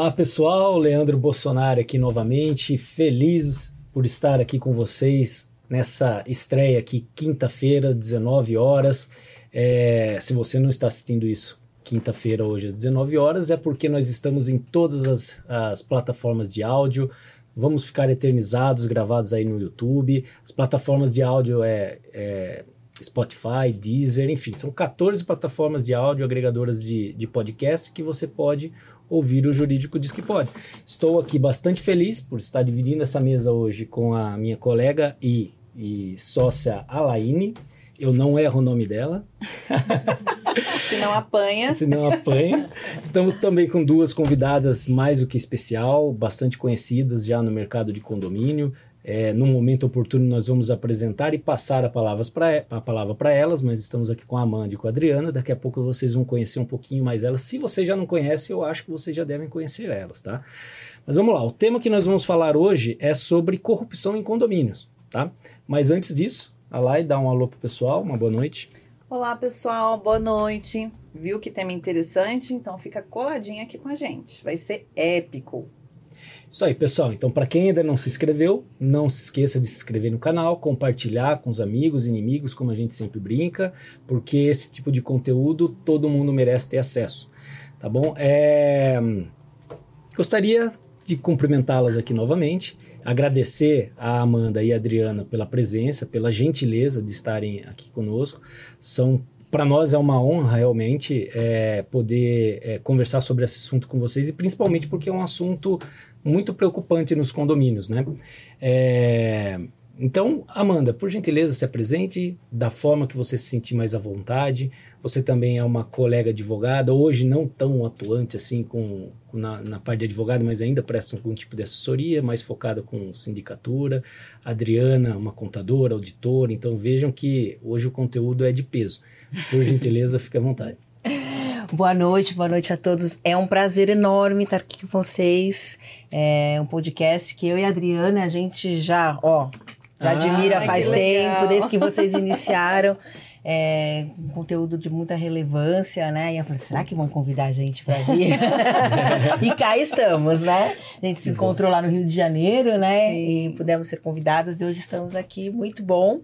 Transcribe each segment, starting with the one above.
Olá pessoal, Leandro Bolsonaro aqui novamente, feliz por estar aqui com vocês nessa estreia aqui, quinta-feira, 19 horas. É, se você não está assistindo isso quinta-feira, hoje às 19 horas, é porque nós estamos em todas as, as plataformas de áudio. Vamos ficar eternizados, gravados aí no YouTube. As plataformas de áudio é, é Spotify, Deezer, enfim, são 14 plataformas de áudio agregadoras de, de podcast que você pode ouvir o Jurídico Diz que Pode. Estou aqui bastante feliz por estar dividindo essa mesa hoje com a minha colega e, e sócia Alaine. Eu não erro o nome dela. Se não apanha. Se não apanha. Estamos também com duas convidadas mais do que especial, bastante conhecidas já no mercado de condomínio. É, no momento oportuno, nós vamos apresentar e passar a, palavras pra, a palavra para elas, mas estamos aqui com a Amanda e com a Adriana. Daqui a pouco vocês vão conhecer um pouquinho mais elas. Se vocês já não conhecem, eu acho que vocês já devem conhecer elas, tá? Mas vamos lá, o tema que nós vamos falar hoje é sobre corrupção em condomínios, tá? Mas antes disso, a Lai dá um alô pro pessoal, uma boa noite. Olá, pessoal, boa noite. Viu que tema interessante? Então fica coladinho aqui com a gente. Vai ser épico. Isso aí, pessoal. Então, para quem ainda não se inscreveu, não se esqueça de se inscrever no canal, compartilhar com os amigos, inimigos, como a gente sempre brinca, porque esse tipo de conteúdo todo mundo merece ter acesso. Tá bom? É... Gostaria de cumprimentá-las aqui novamente, agradecer a Amanda e a Adriana pela presença, pela gentileza de estarem aqui conosco. São para nós é uma honra realmente é, poder é, conversar sobre esse assunto com vocês e principalmente porque é um assunto muito preocupante nos condomínios, né? É, então, Amanda, por gentileza, se apresente da forma que você se sentir mais à vontade. Você também é uma colega advogada, hoje não tão atuante assim com, na, na parte de advogado, mas ainda presta algum tipo de assessoria, mais focada com sindicatura. Adriana, uma contadora, auditora. Então, vejam que hoje o conteúdo é de peso. Por gentileza, fique à vontade. Boa noite, boa noite a todos. É um prazer enorme estar aqui com vocês. É um podcast que eu e a Adriana, a gente já, ó, já ah, admira faz tempo, desde que vocês iniciaram. É, um conteúdo de muita relevância, né? E eu falei, será que vão convidar a gente para vir? e cá estamos, né? A gente se encontrou lá no Rio de Janeiro, né? Sim. E pudemos ser convidadas e hoje estamos aqui, muito bom.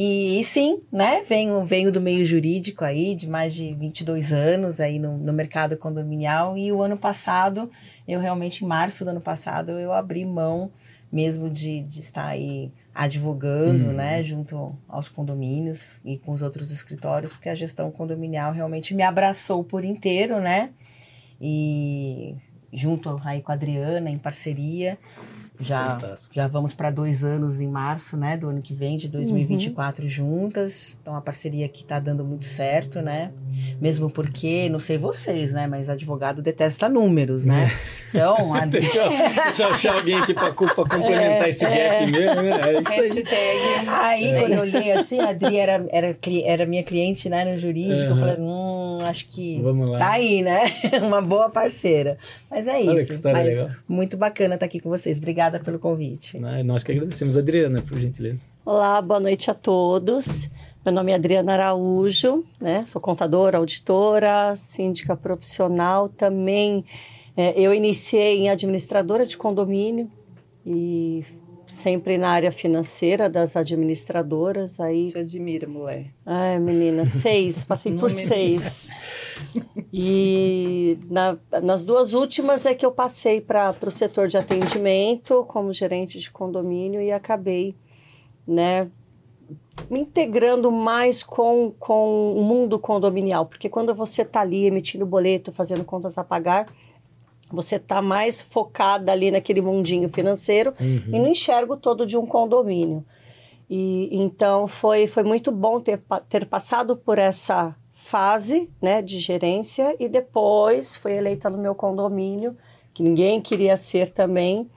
E, e, sim, né? Venho, venho do meio jurídico aí, de mais de 22 anos aí no, no mercado condominial. E o ano passado, eu realmente, em março do ano passado, eu abri mão mesmo de, de estar aí advogando, uhum. né, junto aos condomínios e com os outros escritórios, porque a gestão condominial realmente me abraçou por inteiro, né? E junto aí com a Adriana, em parceria, já, já vamos para dois anos em março, né, do ano que vem, de 2024 uhum. juntas. Então a parceria aqui está dando muito certo, né? Mesmo porque, não sei vocês, né, mas advogado detesta números, né? Então, a... deixa, eu, deixa eu achar alguém aqui para complementar é, esse gap é. mesmo, né? É isso Hashtag. aí. Aí, é. quando eu li assim, a Adri era, era, era minha cliente, né, no jurídico, uhum. eu falei, hum, acho que Vamos lá. tá aí, né? Uma boa parceira. Mas é isso. Olha que história mas legal. Muito bacana estar tá aqui com vocês. Obrigada obrigada pelo convite. Ah, nós que agradecemos. Adriana, por gentileza. Olá, boa noite a todos. Meu nome é Adriana Araújo, né? Sou contadora, auditora, síndica profissional. Também é, eu iniciei em administradora de condomínio e sempre na área financeira das administradoras. Aí... Te admira, mulher. Ai, menina, seis, passei por seis. E na, nas duas últimas é que eu passei para o setor de atendimento como gerente de condomínio e acabei, né, me integrando mais com, com o mundo condominial, porque quando você está ali emitindo boleto, fazendo contas a pagar, você está mais focada ali naquele mundinho financeiro uhum. e não enxerga o todo de um condomínio. E então foi, foi muito bom ter, ter passado por essa fase né, de gerência e depois foi eleita no meu condomínio, que ninguém queria ser também.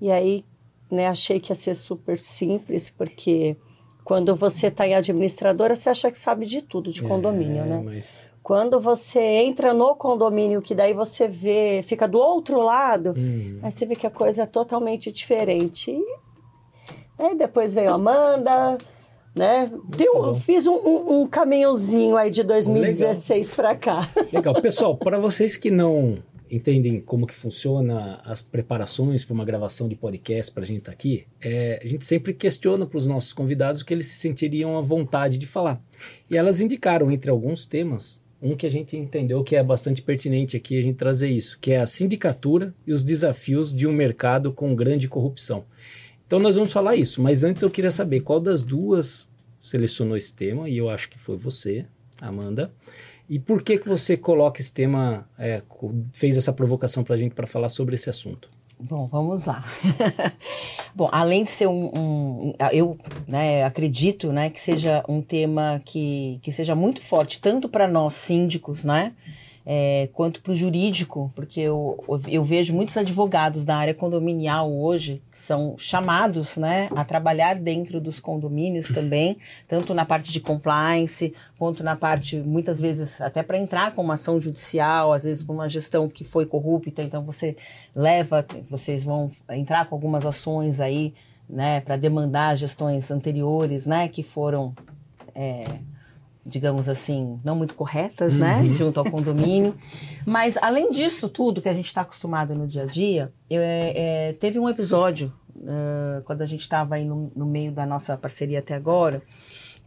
E aí né, achei que ia ser super simples, porque quando você está em administradora, você acha que sabe de tudo de é, condomínio, é, né? Mas quando você entra no condomínio, que daí você vê, fica do outro lado, hum. aí você vê que a coisa é totalmente diferente. E aí depois veio a Amanda, né? Deu, fiz um, um, um, caminhozinho aí de 2016 para cá. Legal. Pessoal, para vocês que não entendem como que funciona as preparações para uma gravação de podcast para a gente estar tá aqui, é, a gente sempre questiona para os nossos convidados o que eles se sentiriam à vontade de falar. E elas indicaram, entre alguns temas, um que a gente entendeu que é bastante pertinente aqui a gente trazer isso, que é a sindicatura e os desafios de um mercado com grande corrupção. Então nós vamos falar isso, mas antes eu queria saber qual das duas selecionou esse tema, e eu acho que foi você, Amanda. E por que que você coloca esse tema, é, fez essa provocação para a gente para falar sobre esse assunto? Bom, vamos lá. Bom, além de ser um, um, eu né, acredito, né, que seja um tema que, que seja muito forte tanto para nós síndicos, né, é, quanto para o jurídico, porque eu, eu vejo muitos advogados da área condominial hoje que são chamados né, a trabalhar dentro dos condomínios também, tanto na parte de compliance, quanto na parte, muitas vezes, até para entrar com uma ação judicial, às vezes com uma gestão que foi corrupta, então você leva, vocês vão entrar com algumas ações aí, né, para demandar gestões anteriores, né, que foram. É, digamos assim, não muito corretas, né, uhum. né, junto ao condomínio. Mas além disso tudo que a gente está acostumado no dia a dia, eu, é, é, teve um episódio uh, quando a gente estava aí no, no, meio da nossa parceria até agora.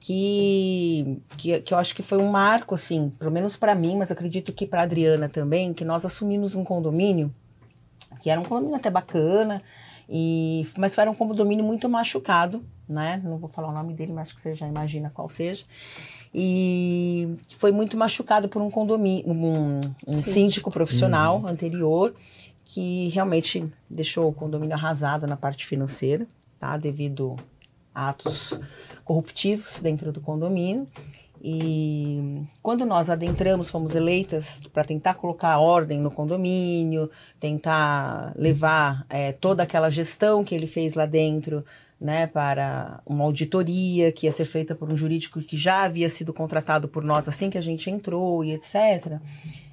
Que, que, que eu acho que foi um marco, assim, pelo menos para mim, mas acredito que para Adriana também, que nós assumimos um condomínio, que era um condomínio até bacana, e, mas era um condomínio muito machucado, né? Não vou falar o nome dele, mas acho que você já imagina qual seja e foi muito machucado por um condomínio, um, um síndico profissional uhum. anterior que realmente deixou o condomínio arrasado na parte financeira, tá? Devido a atos corruptivos dentro do condomínio. E quando nós adentramos, fomos eleitas para tentar colocar ordem no condomínio, tentar levar é, toda aquela gestão que ele fez lá dentro né, para uma auditoria que ia ser feita por um jurídico que já havia sido contratado por nós assim que a gente entrou e etc.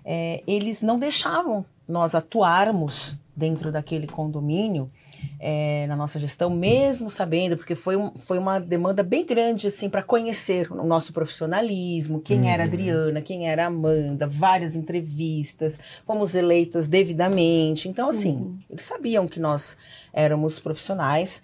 É, eles não deixavam nós atuarmos dentro daquele condomínio é, na nossa gestão, mesmo sabendo, porque foi, um, foi uma demanda bem grande assim para conhecer o nosso profissionalismo, quem uhum. era Adriana, quem era Amanda, várias entrevistas, fomos eleitas devidamente. Então, assim, uhum. eles sabiam que nós éramos profissionais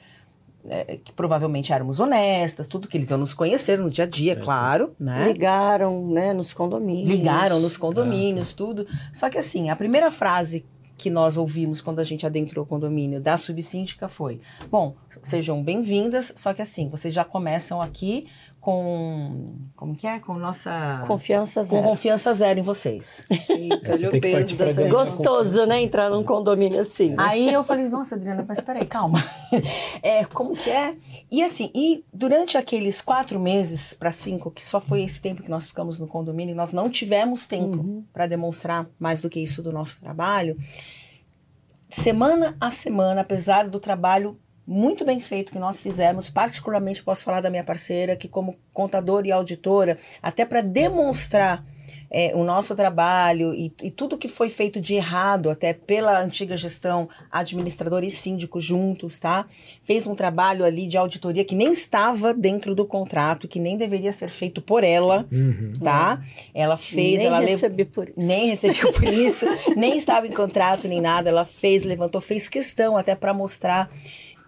é, que provavelmente éramos honestas, tudo que eles iam nos conhecer no dia a dia, é, claro, né? Ligaram, né, nos condomínios. Ligaram nos condomínios, ah, tá. tudo. Só que assim, a primeira frase que nós ouvimos quando a gente adentrou o condomínio da subsíndica foi: Bom, sejam bem-vindas, só que assim, vocês já começam aqui com como que é? Com nossa confiança zero. com confiança zero em vocês. Eita, peso dessa gostoso né entrar num condomínio assim né? aí eu falei nossa Adriana mas peraí calma. É como que é? E assim e durante aqueles quatro meses para cinco que só foi esse tempo que nós ficamos no condomínio nós não tivemos tempo uhum. para demonstrar mais do que isso do nosso trabalho semana a semana apesar do trabalho muito bem feito que nós fizemos, particularmente posso falar da minha parceira, que como contadora e auditora, até para demonstrar é, o nosso trabalho e, e, tudo que foi feito de errado, até pela antiga gestão, administrador e síndico juntos, tá? Fez um trabalho ali de auditoria que nem estava dentro do contrato, que nem deveria ser feito por ela, uhum. tá? Ela fez, nem ela recebi por isso. Nem recebeu por isso, nem estava em contrato nem nada. Ela fez, levantou, fez questão até para mostrar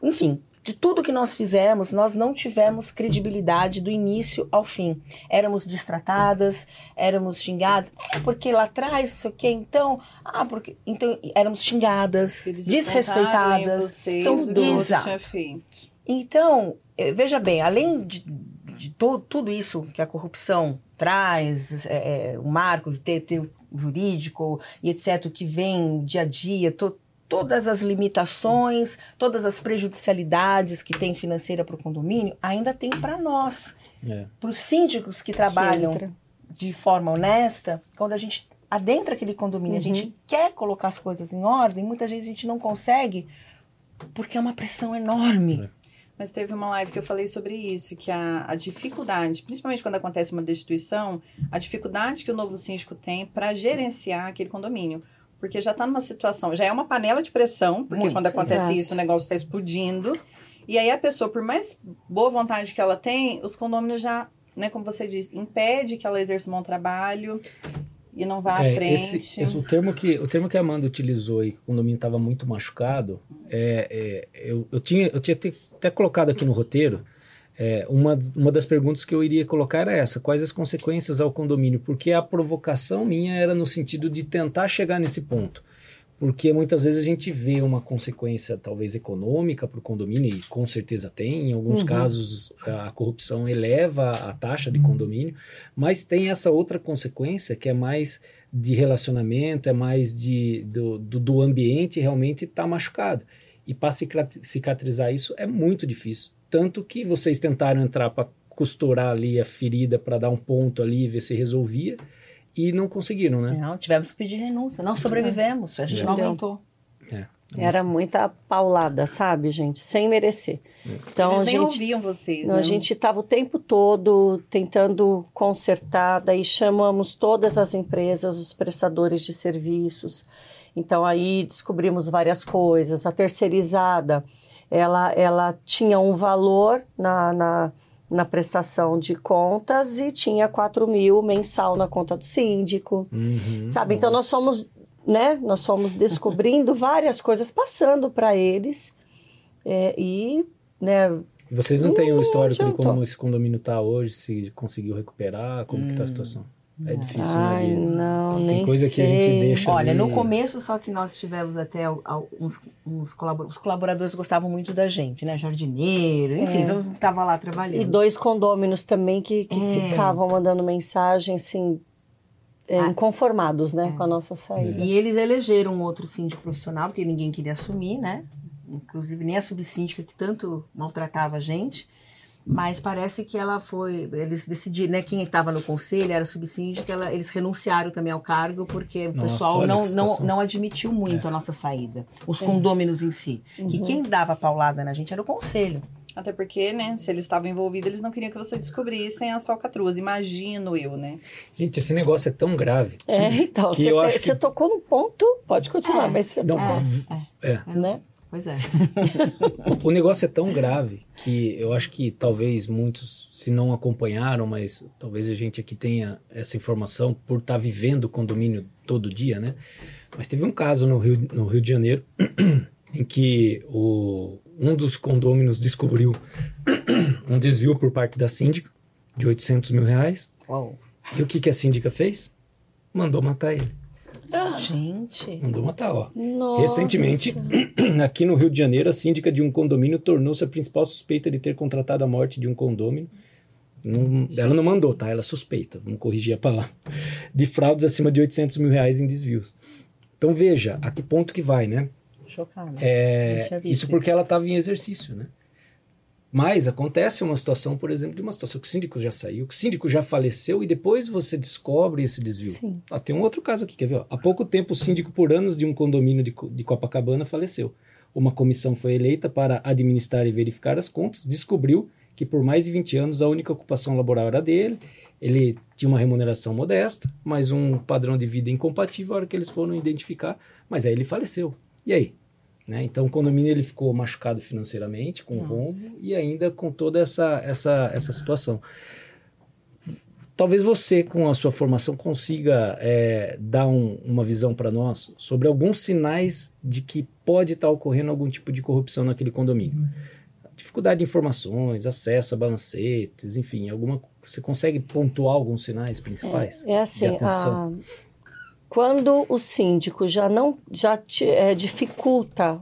enfim, de tudo que nós fizemos, nós não tivemos credibilidade do início ao fim. Éramos distratadas, éramos xingadas. É porque lá atrás, isso aqui, então, ah, porque então éramos xingadas, Eles desrespeitadas. Vocês, então. Então, eh, veja bem, além de, de to, tudo isso que a corrupção traz, é, é, o marco de ter, ter o jurídico e etc., que vem dia a dia, to, todas as limitações, todas as prejudicialidades que tem financeira para o condomínio, ainda tem para nós. É. Para os síndicos que trabalham que de forma honesta, quando a gente adentra aquele condomínio, uhum. a gente uhum. quer colocar as coisas em ordem, muitas vezes a gente não consegue, porque é uma pressão enorme. É. Mas teve uma live que eu falei sobre isso, que a, a dificuldade, principalmente quando acontece uma destituição, a dificuldade que o novo síndico tem para gerenciar aquele condomínio porque já está numa situação, já é uma panela de pressão, porque Muito, quando acontece exato. isso, o negócio está explodindo. E aí a pessoa, por mais boa vontade que ela tem, os condôminos já, né, como você diz, impede que ela exerça um bom trabalho. e não vá à É, frente. esse- esse- o, termo que, o termo que a Amanda utilizou e que o condomínio estava muito machucado, é, é, eu, eu tinha, eu tinha até, até colocado aqui no roteiro, é, uma, uma das perguntas que eu iria colocar era essa, quais as consequências ao condomínio? Porque a provocação minha era no sentido de tentar chegar nesse ponto. Porque muitas vezes a gente vê uma consequência talvez econômica para o condomínio, e com certeza tem, em alguns Uhum. casos a corrupção eleva a taxa de condomínio, mas tem essa outra consequência que é mais de relacionamento, é mais de, do, do, do ambiente realmente estar machucado. E para cicatrizar isso é muito difícil. Tanto que vocês tentaram entrar para costurar ali a ferida, para dar um ponto ali e ver se resolvia, e não conseguiram, né? Não, tivemos que pedir renúncia. Não sobrevivemos, a gente não Entendeu? aguentou. É. Era muita paulada, sabe, gente? Sem merecer. Então, Eles a nem gente, ouviam vocês, não, né? a gente estava o tempo todo tentando consertar, daí chamamos todas as empresas, os prestadores de serviços. Então, aí descobrimos várias coisas. A terceirizada, ela, ela tinha um valor na, na, na prestação de contas e tinha 4 mil mensal na conta do síndico. Uhum. Sabe? Então nós fomos, né? Nós fomos descobrindo várias coisas, passando para eles é, e, né? Vocês não têm um histórico de como esse condomínio está hoje, se conseguiu recuperar, como que tá a situação? É difícil, Ai, né? de- não, Tem nem coisa que a gente sei. deixa Olha, ali- no começo só que nós tivemos até uns, uns colabor- os colaboradores gostavam muito da gente, né? Jardineiro, enfim, É. então tava lá trabalhando. E dois condôminos também que, que É. ficavam mandando mensagem, assim, é, Ah. inconformados, né, com a nossa saída. E eles elegeram um outro síndico profissional, porque ninguém queria assumir, né? Inclusive nem a subsíndica que tanto maltratava a gente. Mas parece que ela foi. Eles decidiram, né? Quem estava no conselho era subsíndica, ela, eles renunciaram também ao cargo, porque o pessoal não, que não, não admitiu muito a nossa saída. Os É. condôminos em si. Que Uhum. quem dava paulada na gente era o conselho. Até porque, né, se eles estavam envolvidos, eles não queriam que você descobrissem as falcatruas. Imagino eu, né? Gente, esse negócio é tão grave. É, então, Que você, eu acho você que- tocou num ponto, pode continuar, É. mas você Não, É. né? Pois é. O negócio é tão grave que eu acho que talvez muitos, se não acompanharam, mas talvez a gente aqui tenha essa informação por estar vivendo o condomínio todo dia, né? Mas teve um caso no Rio, no Rio de Janeiro em que o, um dos condôminos descobriu um desvio por parte da síndica de 800 mil reais. Uau. E o que, que a síndica fez? Mandou matar ele. Gente. Mandou matar, ó. Nossa. Recentemente, aqui no Rio de Janeiro, a síndica de um condomínio tornou-se a principal suspeita de ter contratado a morte de um condômino. Não- ela não mandou, tá? Ela suspeita, vamos corrigir a palavra. De fraudes acima de 800 mil reais em desvios. Então veja a que ponto que vai, né? Chocada. É, isso porque ela estava em exercício, né? Mas acontece uma situação, por exemplo, de uma situação que o síndico já saiu, que o síndico já faleceu e depois você descobre esse desvio. Sim. Ah, tem um outro caso aqui, quer ver? ó? Há pouco tempo, o síndico por anos de um condomínio de, de Copacabana faleceu. Uma comissão foi eleita para administrar e verificar as contas, descobriu que por mais de 20 anos a única ocupação laboral era dele, ele tinha uma remuneração modesta, mas um padrão de vida incompatível, a hora que eles foram identificar, mas aí ele faleceu. E aí? Né? Então o condomínio ele ficou machucado financeiramente, com Nossa. rombo e ainda com toda essa, essa, essa situação. Talvez você, com a sua formação, consiga é, dar um- uma visão para nós sobre alguns sinais de que pode estar ocorrendo algum tipo de corrupção naquele condomínio. Dificuldade de informações, acesso a balancetes, enfim, alguma. Você consegue pontuar alguns sinais principais? É assim, de atenção? a- quando o síndico já não já te, é, dificulta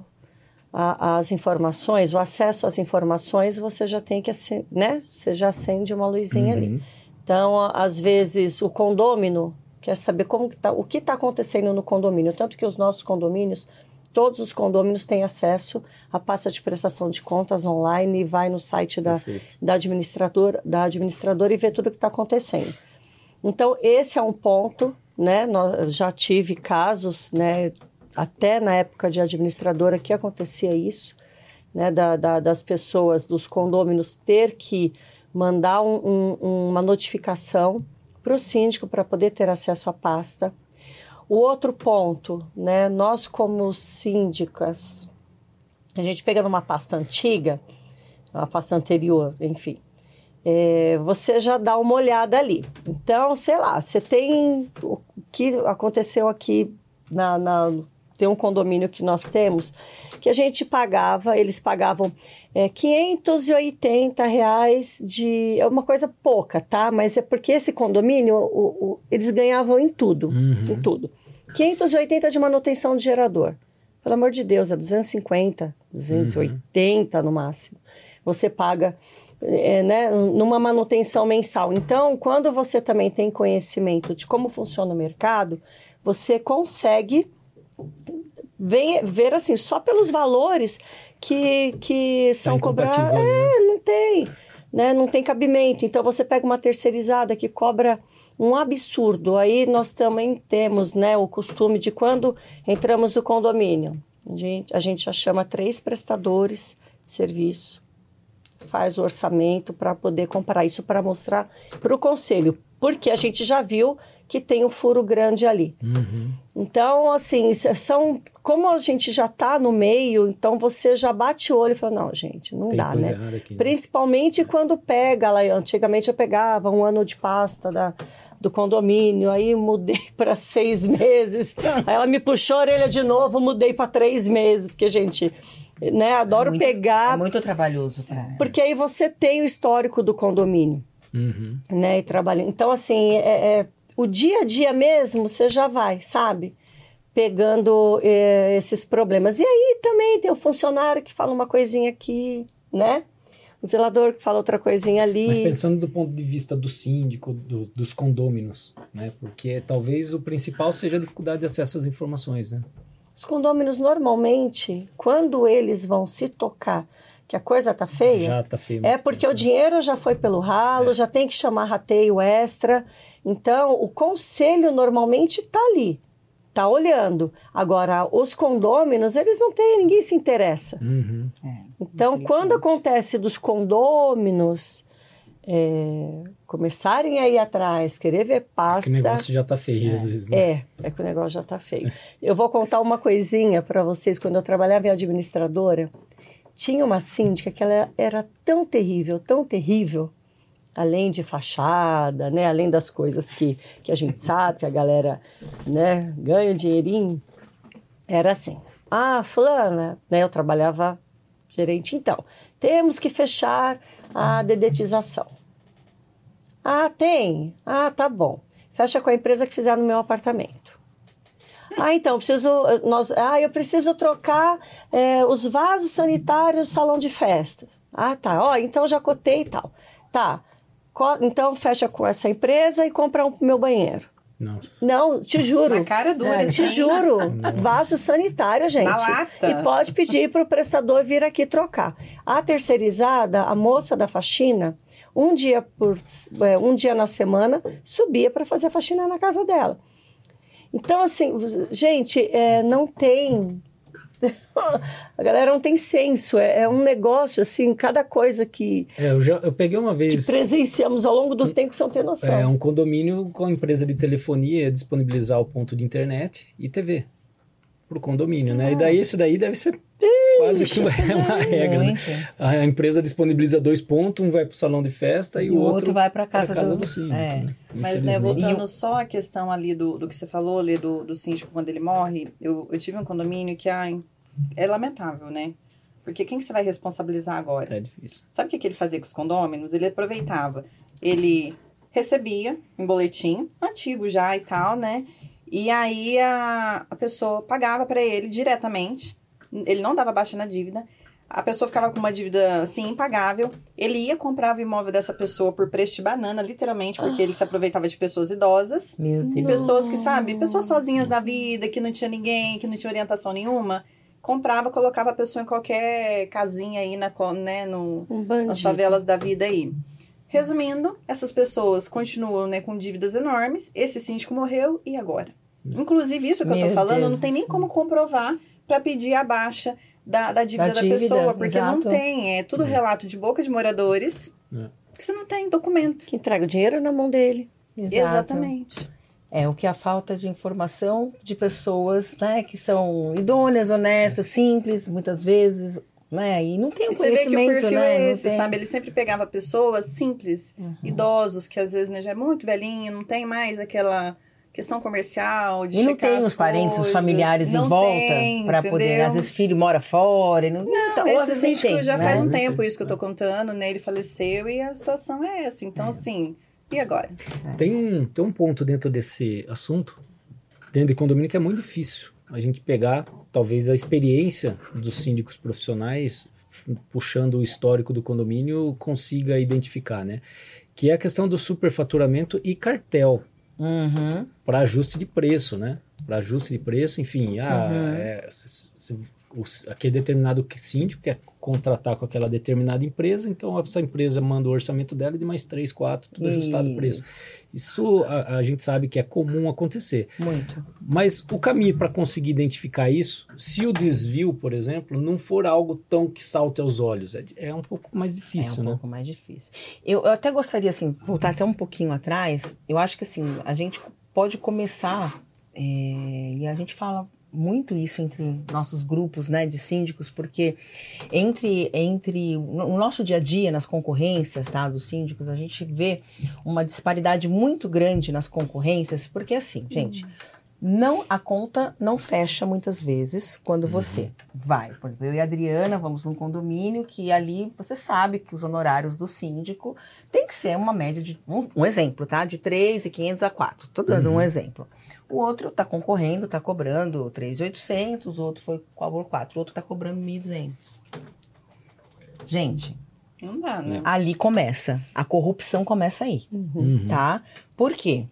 a- as informações, o acesso às informações, você já tem que né? Você já acende uma luzinha ali. Uhum. Então, a- às vezes o condômino quer saber como que tá, o que está acontecendo no condomínio, tanto que os nossos condomínios Todos os condôminos têm acesso à pasta de prestação de contas online e vai no site da, da administradora, da administradora e vê tudo o que está acontecendo. Então, esse é um ponto, né? Já tive casos, né? Até na época de administradora que acontecia isso, né? Da, da- das pessoas, dos condôminos ter que mandar um- um- uma notificação para o síndico para poder ter acesso à pasta. O outro ponto, né? Nós como síndicas, a gente pega numa pasta antiga, uma pasta anterior, enfim, é, você já dá uma olhada ali. Então, sei lá, você tem o que aconteceu aqui na, na tem um condomínio que nós temos que a gente pagava, eles pagavam é, 580 reais de. É uma coisa pouca, tá? Mas é porque esse condomínio, o, o, eles ganhavam em tudo. Uhum. Em tudo. 580 de manutenção de gerador. Pelo amor de Deus, é 250, 280 no máximo. Você paga é, né, numa manutenção mensal. Então, quando você também tem conhecimento de como funciona o mercado, você consegue ver, ver assim, só pelos valores que, que são cobrados. incompatível, É, não tem. Né? Não tem cabimento. Então você pega uma terceirizada que cobra um absurdo. Aí nós também temos né, o costume de quando entramos no condomínio, a gente, a gente já chama três prestadores de serviço, faz o orçamento para poder comparar isso para mostrar para o conselho, porque a gente já viu que tem um furo grande ali. Uhum. Então, assim, são. Como a gente já está no meio, então você já bate o olho e fala: não, gente, não Tem dá, né? aqui. né? Principalmente quando pega lá. Antigamente eu pegava um ano de pasta da, do condomínio, aí mudei para seis meses. aí ela me puxou a orelha de novo, mudei para três meses, porque, gente, né, adoro muito, pegar. É muito trabalhoso para. Porque aí você tem o histórico do condomínio Uhum. né, e trabalhando. Então, assim, é, é, o dia a dia mesmo, você já vai, sabe? Pegando é, esses problemas. E aí também tem o funcionário que fala uma coisinha aqui, né? O zelador que fala outra coisinha ali. Mas pensando do ponto de vista do síndico, do- dos condôminos, né? Porque talvez o principal seja a dificuldade de acesso às informações, né? Os condôminos, normalmente, quando eles vão se tocar que a coisa tá feia, Já tá feio. É porque o dinheiro já foi pelo ralo, É. já tem que chamar rateio extra. Então, o conselho normalmente está ali, está olhando. Agora, os condôminos, eles não têm, ninguém se interessa. Uhum. Então, quando acontece dos condôminos é, começarem a ir atrás, querer ver Que pasta... o negócio já tá feio às vezes, né? É, é que o negócio já tá feio. Eu vou contar uma coisinha para vocês. Quando eu trabalhava em administradora, tinha uma síndica que ela era tão terrível, tão terrível, além de fachada, né, além das coisas que, que a gente sabe, que a galera né, ganha um dinheirinho, era assim. Ah, fulana, né, eu trabalhava gerente, então, temos que fechar a dedetização. Ah, tem? Ah, tá bom. Fecha com a empresa que fizer no meu apartamento. Ah, então, preciso. Nós, ah, eu preciso trocar é, os vasos sanitários do salão de festas. Ah, tá. Ó, então já cotei e tal. Tá. Co- Então fecha com essa empresa e compra um pro meu banheiro. Nossa. Não, te juro. Na cara dura, É, te juro. Vaso sanitário, gente. Na lata. E pode pedir para o prestador vir aqui trocar. A terceirizada, a moça da faxina, um dia, por, é, um dia na semana, subia para fazer a faxina na casa dela. Então, assim, gente, é, não tem. a galera não tem senso. É, é um negócio, assim, cada coisa que, É, eu, já, eu peguei uma que vez presenciamos ao longo do tempo que você não tem noção. é, um condomínio com a empresa de telefonia disponibilizar o ponto de internet e TV pro condomínio, né? E daí isso daí deve ser quase que Ixi, é uma regra, né? A empresa disponibiliza dois pontos, um vai pro salão de festa e, E o outro vai pra casa do- do síndico. é. né? Mas, né, voltando só à questão ali do, do que você falou, ali do, do síndico quando ele morre, eu, eu tive um condomínio que ai, é lamentável, né? Porque quem que você vai responsabilizar agora? É difícil. Sabe o que, que ele fazia com os condôminos? Ele aproveitava. Ele recebia um boletim, antigo já e tal, né? E aí a, a pessoa pagava para ele diretamente. Ele não dava baixa na dívida. A pessoa ficava com uma dívida assim impagável. Ele ia comprava o imóvel dessa pessoa por preço de banana, literalmente, porque ele se aproveitava de pessoas idosas. Meu E Deus. pessoas que, sabe, pessoas sozinhas da vida, que não tinha ninguém, que não tinha orientação nenhuma, comprava, colocava a pessoa em qualquer casinha aí na, né, no, Um nas favelas da vida aí. Resumindo, essas pessoas continuam né, com dívidas enormes. Esse síndico morreu e agora? Inclusive, isso que eu Meu tô falando, Deus. não tem nem como comprovar para pedir a baixa da, da dívida Da da, dívida, pessoa, porque não exato. tem. É tudo relato de boca de moradores É. que você não tem documento. Que entrega o dinheiro na mão dele. Exato. Exatamente. É o que a falta de informação de pessoas, né, que são idôneas, honestas, simples, muitas vezes, né, e não tem o E você vê que o conhecimento, perfil né, é esse, tem- sabe? Ele sempre pegava pessoas simples, Uhum. idosos, que às vezes né, já é muito velhinho, não tem mais aquela questão comercial, de E não checar tem as os parentes, os coisas. familiares Não em volta tem, para poder. Às vezes filho mora fora. E não, Não, então, ou às esse síndico tem, já né? faz um Nem tempo tem. isso que eu tô contando, né? Ele faleceu e a situação é essa. Então, assim, e agora? Tem um, tem um ponto dentro desse assunto, dentro de condomínio, que é muito difícil a gente pegar, talvez, a experiência dos síndicos profissionais, puxando o histórico do condomínio, consiga identificar, né? Que é a questão do superfaturamento e cartel Uhum. para ajuste de preço, né? Para ajuste de preço, enfim, ah, Uhum. é, se- se- o- aquele determinado síndico quer contratar com aquela determinada empresa, então essa empresa manda o orçamento dela e de mais três, quatro, tudo ajustado o preço. Isso a, a gente sabe que é comum acontecer. Muito. Mas o caminho para conseguir identificar isso, se o desvio, por exemplo, não for algo tão que salte aos olhos, é, é um pouco mais é difícil, um né? pouco mais difícil. Eu, eu até gostaria, assim, voltar até um pouquinho atrás. Eu acho que, assim, a gente pode começar, é, e a gente fala muito isso entre nossos grupos, né, de síndicos, porque entre, entre o nosso dia a dia, nas concorrências, tá, dos síndicos, a gente vê uma disparidade muito grande nas concorrências, porque, assim, gente... Não, a conta não fecha muitas vezes quando você vai. Por exemplo, eu e a Adriana vamos num condomínio que ali você sabe que os honorários do síndico tem que ser uma média de. Um, um exemplo, tá? De 3,500 a 4. Tô dando um exemplo. O outro tá concorrendo, tá cobrando 3,800, o outro foi cobrou 4, o outro tá cobrando 1.200. Gente, Não dá, né? ali começa. A corrupção começa aí Uhum. tá? Por quê?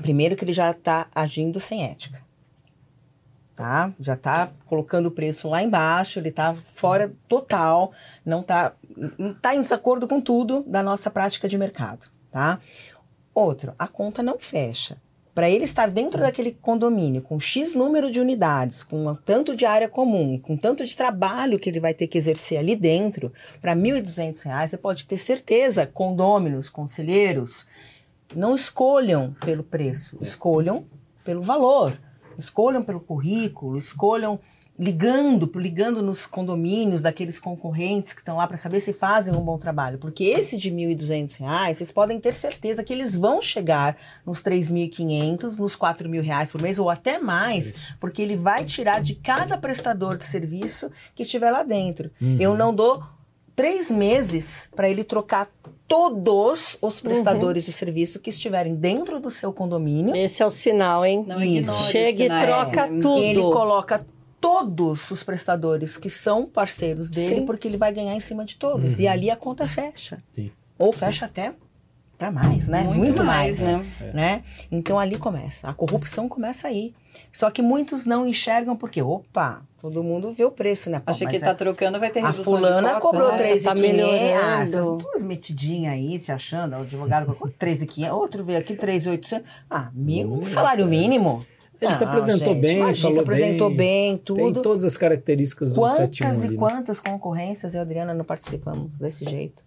Primeiro que ele já tá agindo sem ética. Tá? Já tá colocando o preço lá embaixo, ele tá fora total, não tá, não tá em desacordo com tudo da nossa prática de mercado, tá? Outro, a conta não fecha. Para ele estar dentro daquele condomínio com X número de unidades, com um tanto de área comum, com tanto de trabalho que ele vai ter que exercer ali dentro, para 1.200 reais, você pode ter certeza, condôminos, conselheiros, não escolham pelo preço, escolham pelo valor, escolham pelo currículo, escolham ligando, ligando nos condomínios daqueles concorrentes que estão lá para saber se fazem um bom trabalho, porque esse de 1.200 reais, vocês podem ter certeza que eles vão chegar nos R$ 3.500, nos 4.000 reais por mês ou até mais, porque ele vai tirar de cada prestador de serviço que estiver lá dentro. Uhum. Eu não dou três meses para ele trocar todos os prestadores de serviço que estiverem dentro do seu condomínio. Esse é o sinal, hein? Não Isso. Chega e troca né? tudo. Ele coloca todos os prestadores que são parceiros dele, Sim. porque ele vai ganhar em cima de todos. E ali a conta fecha. Sim. Ou fecha até para mais, né? Muito, mais, né? né? Então ali começa. A corrupção começa aí. Só que muitos não enxergam porque, opa, todo mundo vê o preço, né? Pô, Achei que tá a- trocando, vai ter A redução fulana de cota, cobrou né? 3,500. tá Ah, essas duas metidinhas aí, se achando, o advogado colocou 3,500. Outro veio aqui 3,800. Ah, mínimo, Nossa. salário mínimo. Ele se apresentou gente, bem, imagina, falou se apresentou bem, bem, Tem tudo. todas as características do 71 Quantas ali, e né? quantas concorrências eu e a Adriana não participamos desse jeito?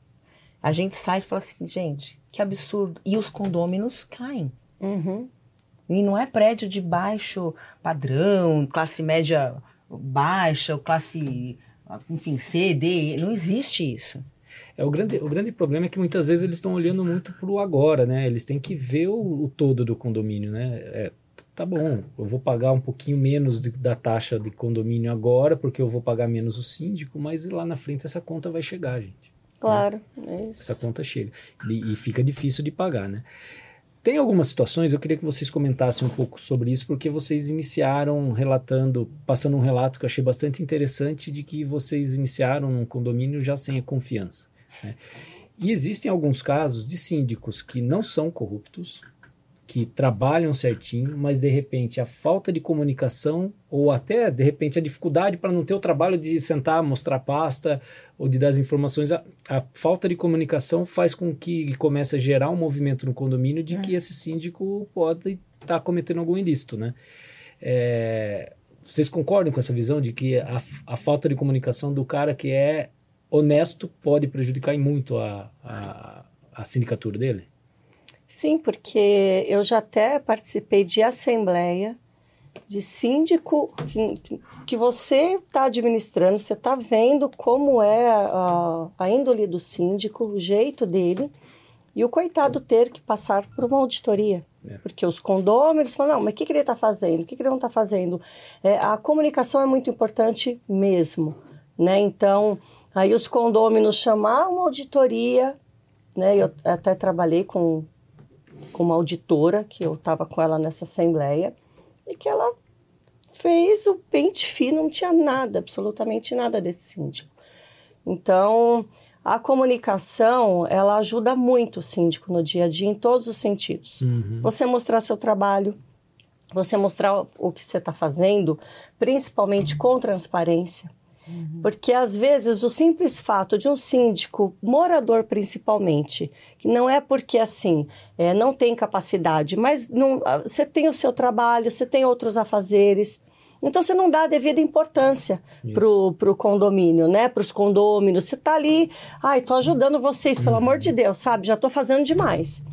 A gente sai e fala assim, gente, que absurdo. E os condôminos caem. Uhum. E não é prédio de baixo padrão, classe média baixa, ou classe, enfim, C, D. Não existe isso. É, o, grande, o grande problema é que muitas vezes eles estão olhando muito pro agora, né? Eles têm que ver o, o todo do condomínio, né? É, tá bom, eu vou pagar um pouquinho menos de- da taxa de condomínio agora, porque eu vou pagar menos o síndico, mas lá na frente essa conta vai chegar, gente. Claro, é isso. Essa conta chega. E, e fica difícil de pagar, né? Tem algumas situações, eu queria que vocês comentassem um pouco sobre isso, porque vocês iniciaram relatando, passando um relato que eu achei bastante interessante de que vocês iniciaram num condomínio já sem a confiança. né? E existem alguns casos de síndicos que não são corruptos, que trabalham certinho, mas de repente a falta de comunicação ou até de repente a dificuldade para não ter o trabalho de sentar, mostrar pasta ou de dar as informações, a, a falta de comunicação faz com que comece a gerar um movimento no condomínio de que esse síndico pode estar cometendo algum ilícito, né? É, vocês concordam com essa visão de que a, a falta de comunicação do cara que é honesto pode prejudicar muito a, a, a sindicatura dele? Sim, porque eu já até participei de assembleia de síndico que, que você está administrando, você está vendo como é a, a índole do síndico, o jeito dele, e o coitado ter que passar por uma auditoria. É. Porque os condôminos falam, não, mas o que, que ele está fazendo? O que, que ele não está fazendo? É, a comunicação é muito importante mesmo, né? Então, aí os condôminos chamaram uma auditoria, né? Eu até trabalhei com, com uma auditora, que eu estava com ela nessa assembleia, e que ela fez o pente fino, não tinha nada, absolutamente nada desse síndico. Então, a comunicação, ela ajuda muito o síndico no dia a dia, em todos os sentidos. Uhum. Você mostrar seu trabalho, você mostrar o que você está fazendo, principalmente com transparência. Porque às vezes o simples fato de um síndico, morador principalmente, que não é porque assim, é, não tem capacidade, mas não, ah, você tem o seu trabalho, você tem outros afazeres. Então você não dá a devida importância pro, pro condomínio, né? Para os condôminos. Você tá ali, ai, tô ajudando vocês, pelo amor de Deus, sabe? Já tô fazendo demais.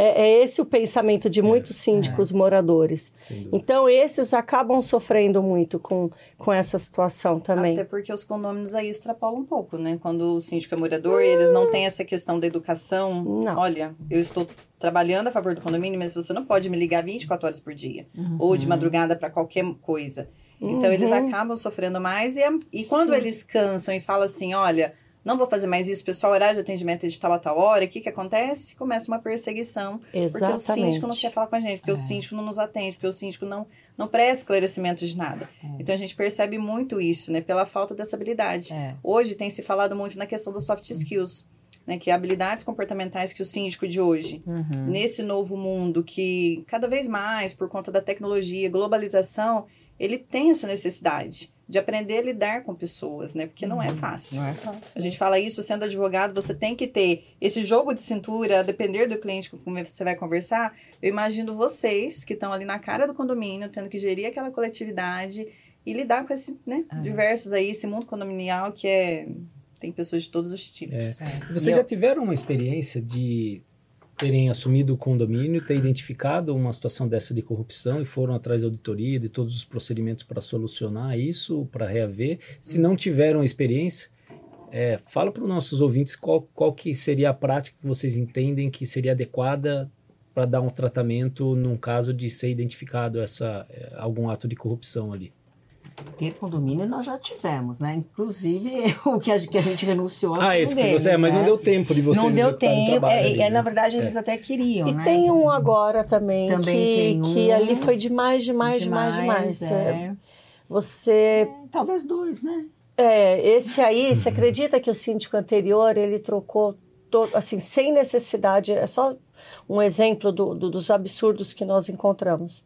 É, é esse o pensamento de muitos síndicos moradores. Então, esses acabam sofrendo muito com, com essa situação também. Até porque os condôminos aí extrapolam um pouco, né? Quando o síndico é morador e eles não têm essa questão da educação. Não. Olha, eu estou trabalhando a favor do condomínio, mas você não pode me ligar 24 horas por dia. Ou de madrugada para qualquer coisa. Então, eles Uhum. acabam sofrendo mais. E, a- e quando Sim. eles cansam e falam assim, olha... Não vou fazer mais isso, pessoal. Horário de atendimento é de tal a tal hora. O que que acontece? Começa uma perseguição. Porque o Exatamente. síndico não quer falar com a gente, porque o síndico não nos atende, porque o síndico não, não presta esclarecimento de nada. Então a gente percebe muito isso, né? Pela falta dessa habilidade. É. Hoje tem se falado muito na questão dos soft skills, né? Que é habilidades comportamentais que o síndico de hoje, Uhum. nesse novo mundo que cada vez mais, por conta da tecnologia, globalização, ele tem essa necessidade de aprender a lidar com pessoas, né? Porque não é fácil. Não é fácil. A gente fala isso sendo advogado, você tem que ter esse jogo de cintura, a depender do cliente com quem você vai conversar. Eu imagino vocês que estão ali na cara do condomínio, tendo que gerir aquela coletividade e lidar com esse, né, Ah. diversos aí, esse mundo condominial que é tem pessoas de todos os tipos. É. Vocês E eu- já tiveram uma experiência de terem assumido o condomínio, ter identificado uma situação dessa de corrupção e foram atrás da auditoria, de todos os procedimentos para solucionar isso, para reaver? Se não tiveram experiência, é, fala para os nossos ouvintes qual, qual que seria a prática que vocês entendem que seria adequada para dar um tratamento num caso de ser identificado essa, é, algum ato de corrupção ali. Ter condomínio nós já tivemos, né? Inclusive o que a, que a gente renunciou. Ah, esse que você, deles, mas não né? deu tempo de vocês Não deu tempo. trabalho É, ali, é, né? na verdade, eles até queriam, E né? tem um agora também, Também que, tem um. que ali foi demais, demais, demais, demais. é. É, Você É, Talvez dois, né? É, esse aí, você acredita que o síndico anterior, ele trocou, todo, assim, sem necessidade, é só um exemplo do- do- dos absurdos que nós encontramos.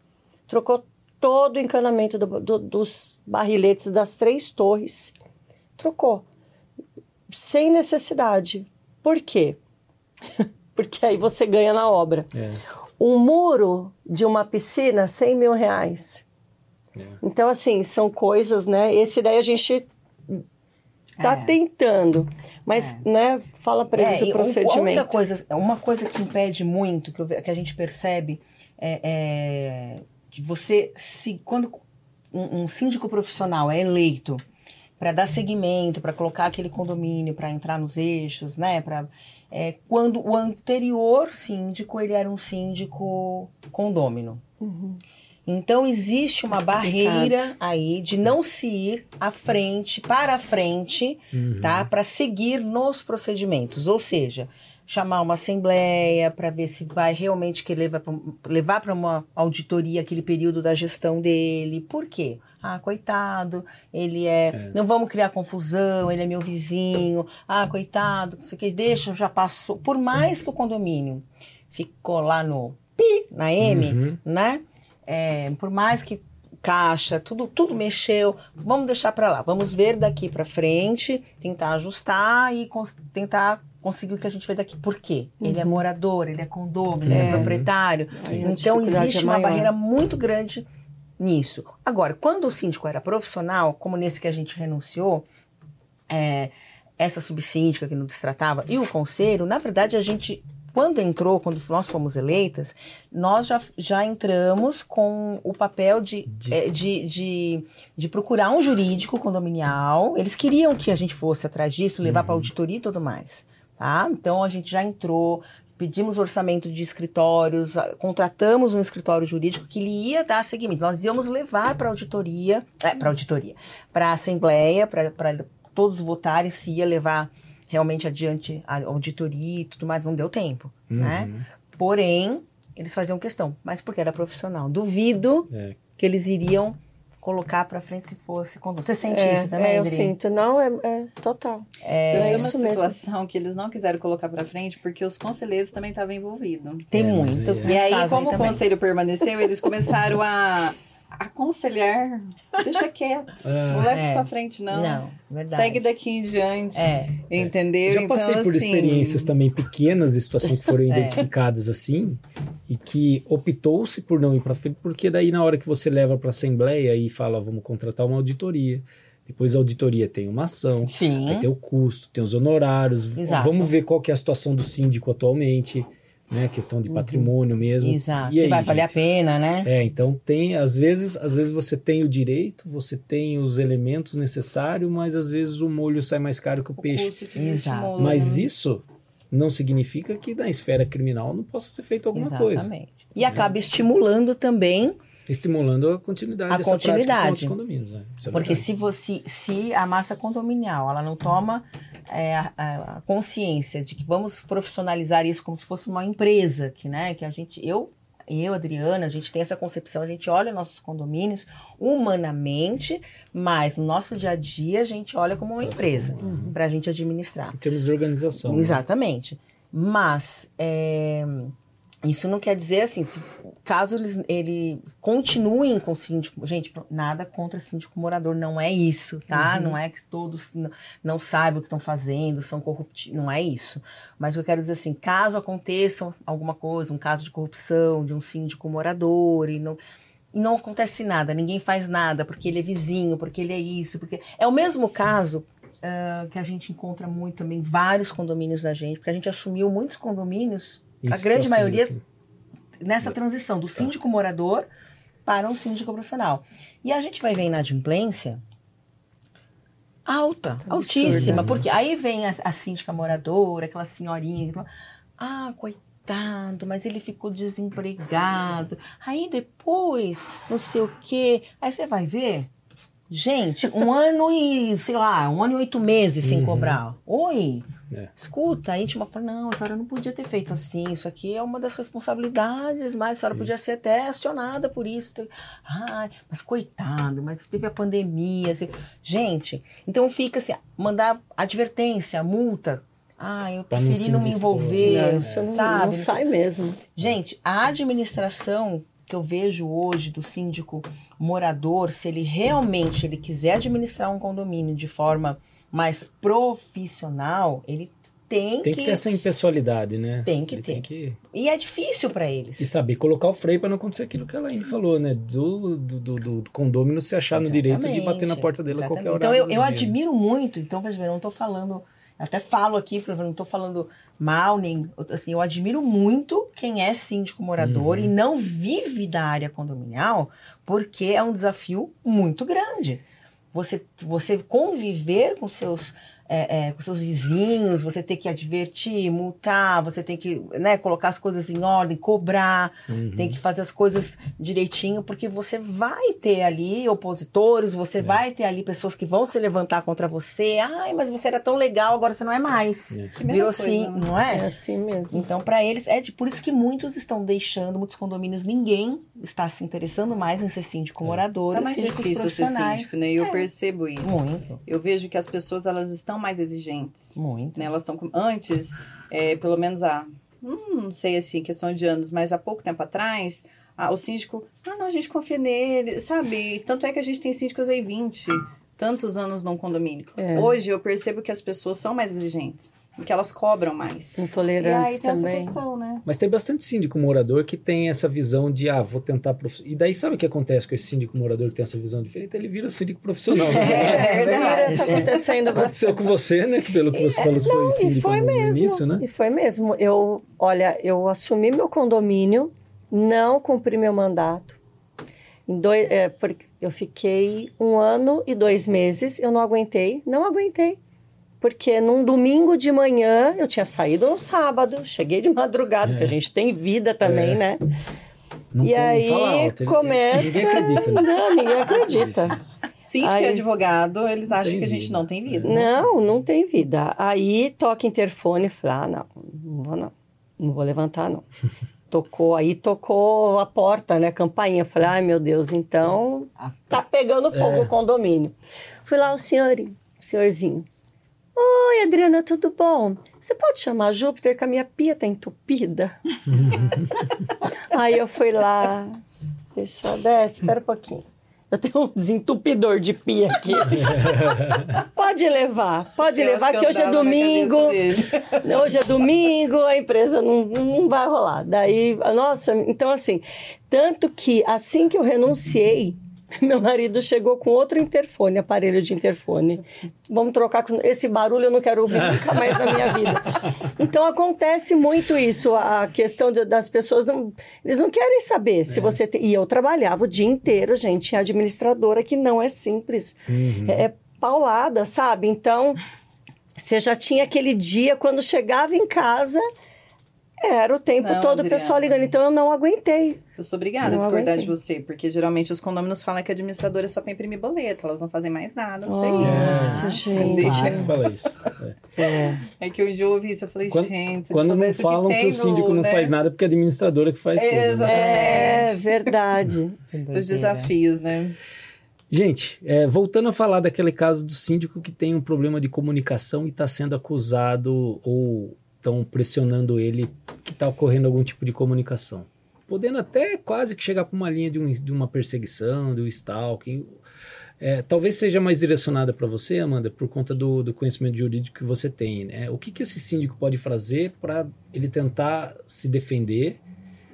Trocou todo o encanamento do- do- dos barriletes das três torres. Trocou. Sem necessidade. Por quê? Porque aí você ganha na obra. É. Um muro de uma piscina, 100 mil reais. É. Então, assim, são coisas, né? Esse daí a gente tá É. tentando. Mas, né, fala pra eles É, o A única procedimento. coisa, uma coisa que impede muito, que, eu que a gente percebe, é, é de você se quando um, um síndico profissional é eleito para dar seguimento, para colocar aquele condomínio, para entrar nos eixos, né? Pra, é, quando o anterior síndico ele era um síndico condômino. Uhum. Então existe uma complicado. barreira aí de não se ir à frente, para a frente, Uhum. tá? Para seguir nos procedimentos, ou seja, chamar uma assembleia para ver se vai realmente querer levar para uma auditoria aquele período da gestão dele. Por quê? Ah, coitado, ele é, É. Não vamos criar confusão, ele é meu vizinho. Ah, coitado, não sei o que, deixa, já passou. Por mais que o condomínio ficou lá no pi, na M, Uhum. né? É, por mais que caixa, tudo, tudo mexeu, vamos deixar para lá. Vamos ver daqui para frente, tentar ajustar e tentar conseguir o que a gente vê daqui. Por quê? Ele é morador, ele é condômino, ele é É. proprietário. Aí a Então dificuldade existe é uma barreira muito grande nisso. Agora, quando o síndico era profissional, como nesse que a gente renunciou, é, essa subsíndica que nos destratava e o conselho, na verdade, a gente, quando entrou, quando nós fomos eleitas, nós já, já entramos com o papel de, De- é, de, de, de procurar um jurídico condominial. Eles queriam que a gente fosse atrás disso, levar para auditoria e tudo mais. Tá? Então a gente já entrou, pedimos orçamento de escritórios, contratamos um escritório jurídico que lhe ia dar seguimento. Nós íamos levar para auditoria, é, para auditoria, para a assembleia, para todos votarem se ia levar realmente adiante a auditoria e tudo mais. Não deu tempo, né? Uhum. Porém, eles faziam questão, mas porque era profissional. Duvido É. que eles iriam colocar para frente se fosse condômino. Você sente É, isso também, é, eu Adri? sinto. Não, é, é total. É, É uma isso mesmo. situação que eles não quiseram colocar pra frente porque os conselheiros também estavam envolvidos. Tem É, muito. é. E aí, como o conselho permaneceu, eles começaram a aconselhar, deixa quieto, Ah, não leva isso É. pra frente não. Não, verdade. Segue daqui em diante, É. entendeu? Já passei então, por assim, experiências também pequenas de situação que foram É. identificadas assim e que optou-se por não ir para frente, porque daí na hora que você leva para assembleia e fala, vamos contratar uma auditoria, depois a auditoria tem uma ação, Sim. vai ter o custo, tem os honorários, Exato. vamos ver qual que é a situação do síndico atualmente, né, questão de patrimônio mesmo. Exato. E Se aí, vai valer a pena, né? É, então tem, às vezes, às vezes você tem o direito, você tem os elementos necessários, mas às vezes o molho sai mais caro que o o peixe. Exato. estimula, Mas né? isso não significa que na esfera criminal não possa ser feito alguma coisa. Exatamente. E acaba estimulando também, Estimulando a continuidade A dessa prática com continuidade. outros condomínios. Né? É porque verdade. se você, se a massa condominial, ela não toma é, a, a consciência de que vamos profissionalizar isso como se fosse uma empresa, que, né, que a gente, eu, eu, Adriana, a gente tem essa concepção, a gente olha nossos condomínios humanamente, mas no nosso dia a dia a gente olha como uma empresa para a gente administrar. Em termos de organização. né? Exatamente. Mas é, isso não quer dizer assim, se- caso eles ele continuem com o síndico. Gente, nada contra síndico morador, não é isso, tá? Não é que todos não sabem o que estão fazendo, são corruptos. Não é isso. Mas eu quero dizer assim, caso aconteça alguma coisa, um caso de corrupção de um síndico morador e não. E não acontece nada, ninguém faz nada porque ele é vizinho, porque ele é isso, porque. É o mesmo caso ah, que a gente encontra muito também, vários condomínios da gente, porque a gente assumiu muitos condomínios, a grande maioria assim. nessa transição do síndico morador para um síndico profissional. E a gente vai ver inadimplência alta, Absurda, altíssima, né? porque aí vem a, a síndica moradora, aquela senhorinha, que fala, ah, coitado, mas ele ficou desempregado. Aí depois, não sei o quê, aí você vai ver, gente, um ano e, sei lá, um ano e oito meses sem Uhum. cobrar. Oi, É. Escuta, a íntima fala, não, a senhora não podia ter feito assim, isso aqui é uma das responsabilidades, mas a senhora podia ser até acionada por isso. Ai, mas coitado, mas teve a pandemia. assim. Gente, então fica assim, mandar advertência, multa. Ah, eu não preferi se não me envolver, Não, isso não, sabe? não sai mesmo. Gente, a administração que eu vejo hoje do síndico morador, se ele realmente ele quiser administrar um condomínio de forma mais profissional, ele tem, Tem que ter essa impessoalidade, né? Tem que Ele ter. Tem que... E é difícil para E eles. saber colocar o freio para não acontecer aquilo que a Laine falou, né? Do, do, do, do condômino se achar no direito de bater na porta dele a qualquer hora. Então eu, eu admiro muito, então veja não tô falando, até falo aqui, não tô falando mal, nem assim, eu admiro muito quem é síndico morador Uhum. e não vive da área condominial, porque é um desafio muito grande. Você, você conviver com seus é, é, com seus vizinhos, você tem que advertir, multar, você tem que né, colocar as coisas em ordem, cobrar, Uhum. tem que fazer as coisas direitinho, porque você vai ter ali opositores, você É. vai ter ali pessoas que vão se levantar contra você. Ai, mas você era tão legal, agora você não é mais. É. Virou assim, né? não É é? assim mesmo. Então, para eles, é de, por isso que muitos estão deixando, muitos condomínios, ninguém está se interessando mais em ser síndico morador, Tá e mais difícil ser síndico, né? E eu É. percebo isso. Muito, Eu vejo que as pessoas elas estão mais exigentes. muito. Né? Elas com... antes, é, pelo menos há, hum, não sei assim, questão de anos, mas há pouco tempo atrás, ah, o síndico, ah, não, a gente confia nele, sabe? Tanto é que a gente tem síndicos aí 20, tantos anos num condomínio. É. Hoje eu percebo que as pessoas são mais exigentes, que elas cobram mais. E Intolerantes aí tem também. essa questão, né? Mas tem bastante síndico morador que tem essa visão de, ah, vou tentar. Prof... E daí sabe o que acontece com esse síndico morador que tem essa visão diferente? Ele vira síndico profissional. Né? É verdade. Tá acontecendo bastante. Aconteceu com você, né? Que pelo que você falou, foi E síndico foi no mesmo. início, né? E foi mesmo. Eu, olha, eu assumi meu condomínio, não cumpri meu mandato. Em dois, é, porque eu fiquei um ano e dois meses, eu não aguentei, não aguentei. Porque num domingo de manhã eu tinha saído no sábado, cheguei de madrugada, É. porque a gente tem vida também, É. né? Não e não aí fala alto, começa. Ninguém acredita nisso. Não, ninguém acredita. Síndico Aí- e advogado, eles acham tem que a gente vida. não tem vida. Não, não tem vida. Aí toca interfone, falei, ah, não, não vou não, não vou levantar não. Tocou, aí tocou a porta, né, campainha. Falei, ai meu Deus, então tá pegando fogo É. o condomínio. Fui lá, o senhor, o senhorzinho. Oi, Adriana, tudo bom? Você pode chamar Júpiter que a minha pia tá entupida? aí eu fui lá, pessoal, desce, espera um pouquinho. Eu tenho um desentupidor de pia aqui. pode levar, pode Eu levar, que, eu hoje é domingo. Hoje é domingo, a empresa não, não vai rolar. Daí, nossa, então assim, tanto que assim que eu renunciei, meu marido chegou com outro interfone, aparelho de interfone. Vamos trocar com esse barulho, eu não quero ouvir nunca mais na minha vida. Então acontece muito isso, a questão das pessoas não, eles não querem saber se você tem, e eu trabalhava o dia inteiro, gente, em administradora que não é simples. É, é paulada, sabe? Então, você já tinha aquele dia quando chegava em casa, era o tempo Não, todo o pessoal Adriana. ligando. Então eu não aguentei. Eu sou obrigada Não a discordar aguentei. de você, porque geralmente os condôminos falam que a administradora é só pra imprimir boleto, elas não fazem mais nada, não sei Nossa, isso. gente. Deixa- Claro que fala isso. É. É. É que um dia eu ouvi isso, eu falei, Quando, gente, quando não falam que, tem o síndico no, não né, faz nada porque é a administradora que faz tudo. né? Exatamente. É verdade. Os desafios, né? Gente, é, voltando a falar daquele caso do síndico que tem um problema de comunicação e está sendo acusado ou estão pressionando ele que está ocorrendo algum tipo de comunicação. Podendo até quase que chegar para uma linha de, um- de uma perseguição, de um stalking. É, talvez seja mais direcionada para você, Amanda, por conta do, do conhecimento jurídico que você tem. Né? O que, que esse síndico pode fazer para ele tentar se defender,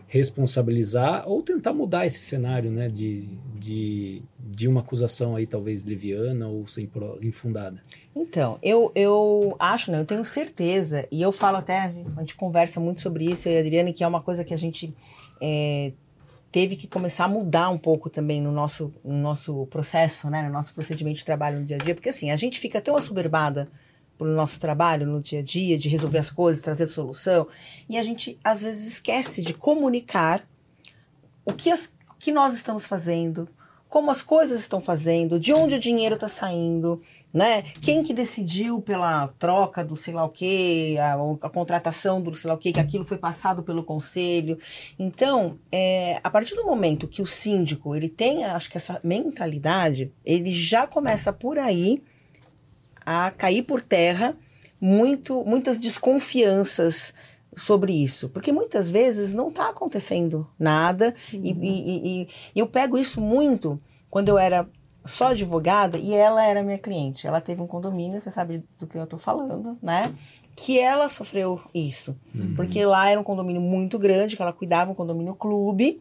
responsabilizar ou tentar mudar esse cenário né, de, de, de uma acusação aí talvez leviana ou sem infundada? Então, eu, eu acho, né? Eu tenho certeza, e eu falo até, a gente conversa muito sobre isso, eu e a Adriane, que é uma coisa que a gente é, teve que começar a mudar um pouco também no nosso, no nosso processo, né? No nosso procedimento de trabalho no dia a dia, porque assim, a gente fica tão assoberbada pro nosso trabalho no dia a dia, de resolver as coisas, trazer solução, e a gente às vezes esquece de comunicar o que, as- o que nós estamos fazendo, como as coisas estão fazendo, de onde o dinheiro está saindo, né? Quem que decidiu pela troca do sei lá o quê, a, a contratação do sei lá o quê, que aquilo foi passado pelo conselho. Então, é, a partir do momento que o síndico ele tem, acho que essa mentalidade, ele já começa por aí a cair por terra muito, muitas desconfianças sobre isso, porque muitas vezes não está acontecendo nada e, e- e- e eu pego isso muito quando eu era só advogada e ela era minha cliente. Ela teve um condomínio, você sabe do que eu tô falando, né? Que ela sofreu isso, porque lá era um condomínio muito grande, que ela cuidava um condomínio clube,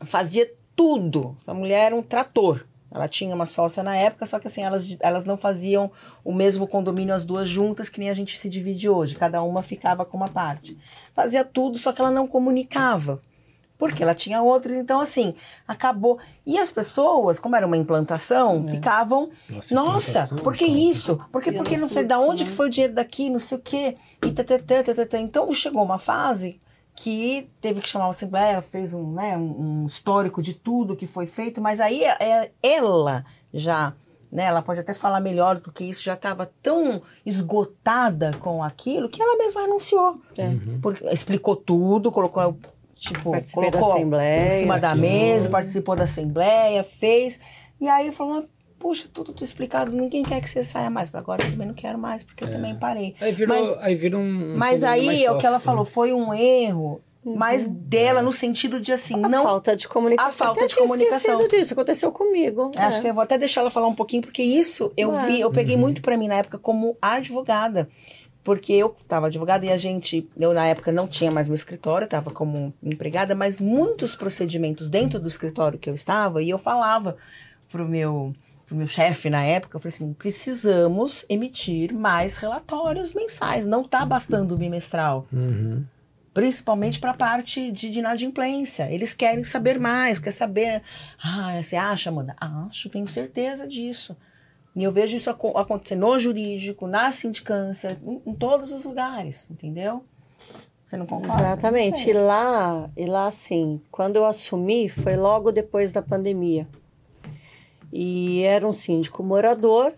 fazia tudo. Essa mulher era um trator. Ela tinha uma sócia na época, só que assim, elas, elas não faziam o mesmo condomínio as duas juntas, que nem a gente se divide hoje. Cada uma ficava com uma parte. Fazia tudo, só que ela não comunicava. Porque ela tinha outras, então assim, acabou. E as pessoas, como era uma implantação, ficavam, Nossa, nossa, implantação, por que isso? Porque, porque não foi da onde né? que foi o dinheiro daqui, não sei o quê. E tatatã, tatatã. Então chegou uma fase que teve que chamar uma assembleia, fez um, né, um histórico de tudo que foi feito, mas aí é, ela já, né, ela pode até falar melhor porque isso já estava tão esgotada com aquilo que ela mesma renunciou. É. Porque explicou tudo, colocou tipo, Participei da colocou assembleia, em cima da aquilo. mesa, participou da assembleia, fez. E aí falou, "Mas, puxa, tudo, tudo explicado, ninguém quer que você saia mais. Agora eu também não quero mais, porque eu também parei. Aí virou, Mas- aí vira um. Mas aí é o que ela tóxico, falou, né? foi um erro, mas dela no sentido de assim, A não. falta de comunicação. a falta Até de comunicação. disso, aconteceu comigo. Acho É. que eu vou até deixar ela falar um pouquinho, porque isso eu É. vi, eu peguei Uhum. muito pra mim na época como advogada. Porque eu tava advogada e a gente, eu na época não tinha mais meu escritório, tava como empregada, mas muitos procedimentos dentro do escritório que eu estava, e eu falava pro meu, pro meu chefe na época, eu falei assim, precisamos emitir mais relatórios mensais, não tá bastando o bimestral Uhum. principalmente para a parte de, de inadimplência. Eles querem saber mais, quer saber. Ah, você acha, Amanda? Acho, tenho certeza disso. E eu vejo isso aco- acontecer no jurídico, na sindicância, em, em todos os lugares, entendeu? Você não concorda? Exatamente. E Não sei. lá, e lá, assim, quando eu assumi, foi logo depois da pandemia. E era um síndico morador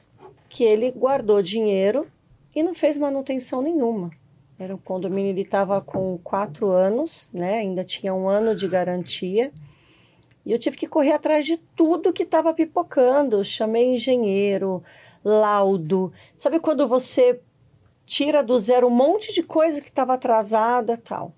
que ele guardou dinheiro e não fez manutenção nenhuma. Era um condomínio, ele estava com quatro anos, né? Ainda tinha um ano de garantia. E eu tive que correr atrás de tudo que estava pipocando. Chamei engenheiro, laudo. Sabe quando você tira do zero um monte de coisa que estava atrasada tal.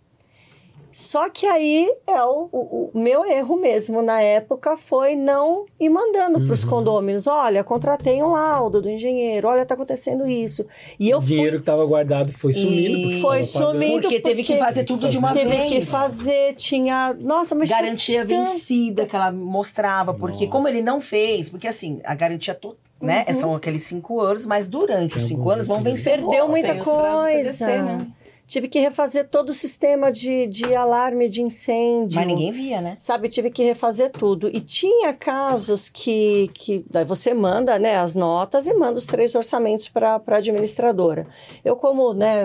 Só que aí é o, o- o meu erro mesmo na época foi não ir mandando para os Uhum. condôminos. Olha, contratei um laudo do engenheiro, olha, tá acontecendo isso. E eu o fui dinheiro que estava guardado foi sumindo. porque Foi sumindo. Porque teve que fazer tudo de uma teve vez. que fazer, tinha. Nossa, mas tinha garantia tanto- vencida que ela mostrava, porque Nossa. como ele não fez, porque assim, a garantia to, né, Uhum. são aqueles cinco anos, mas durante Tem os cinco anos vão vencer Perdeu muita coisa. CDC, né? Tive que refazer todo o sistema de, de alarme de incêndio. Mas ninguém via, né? Sabe, tive que refazer tudo. E tinha casos que, que daí você manda né, as notas e manda os três orçamentos para a administradora. Eu, como, né,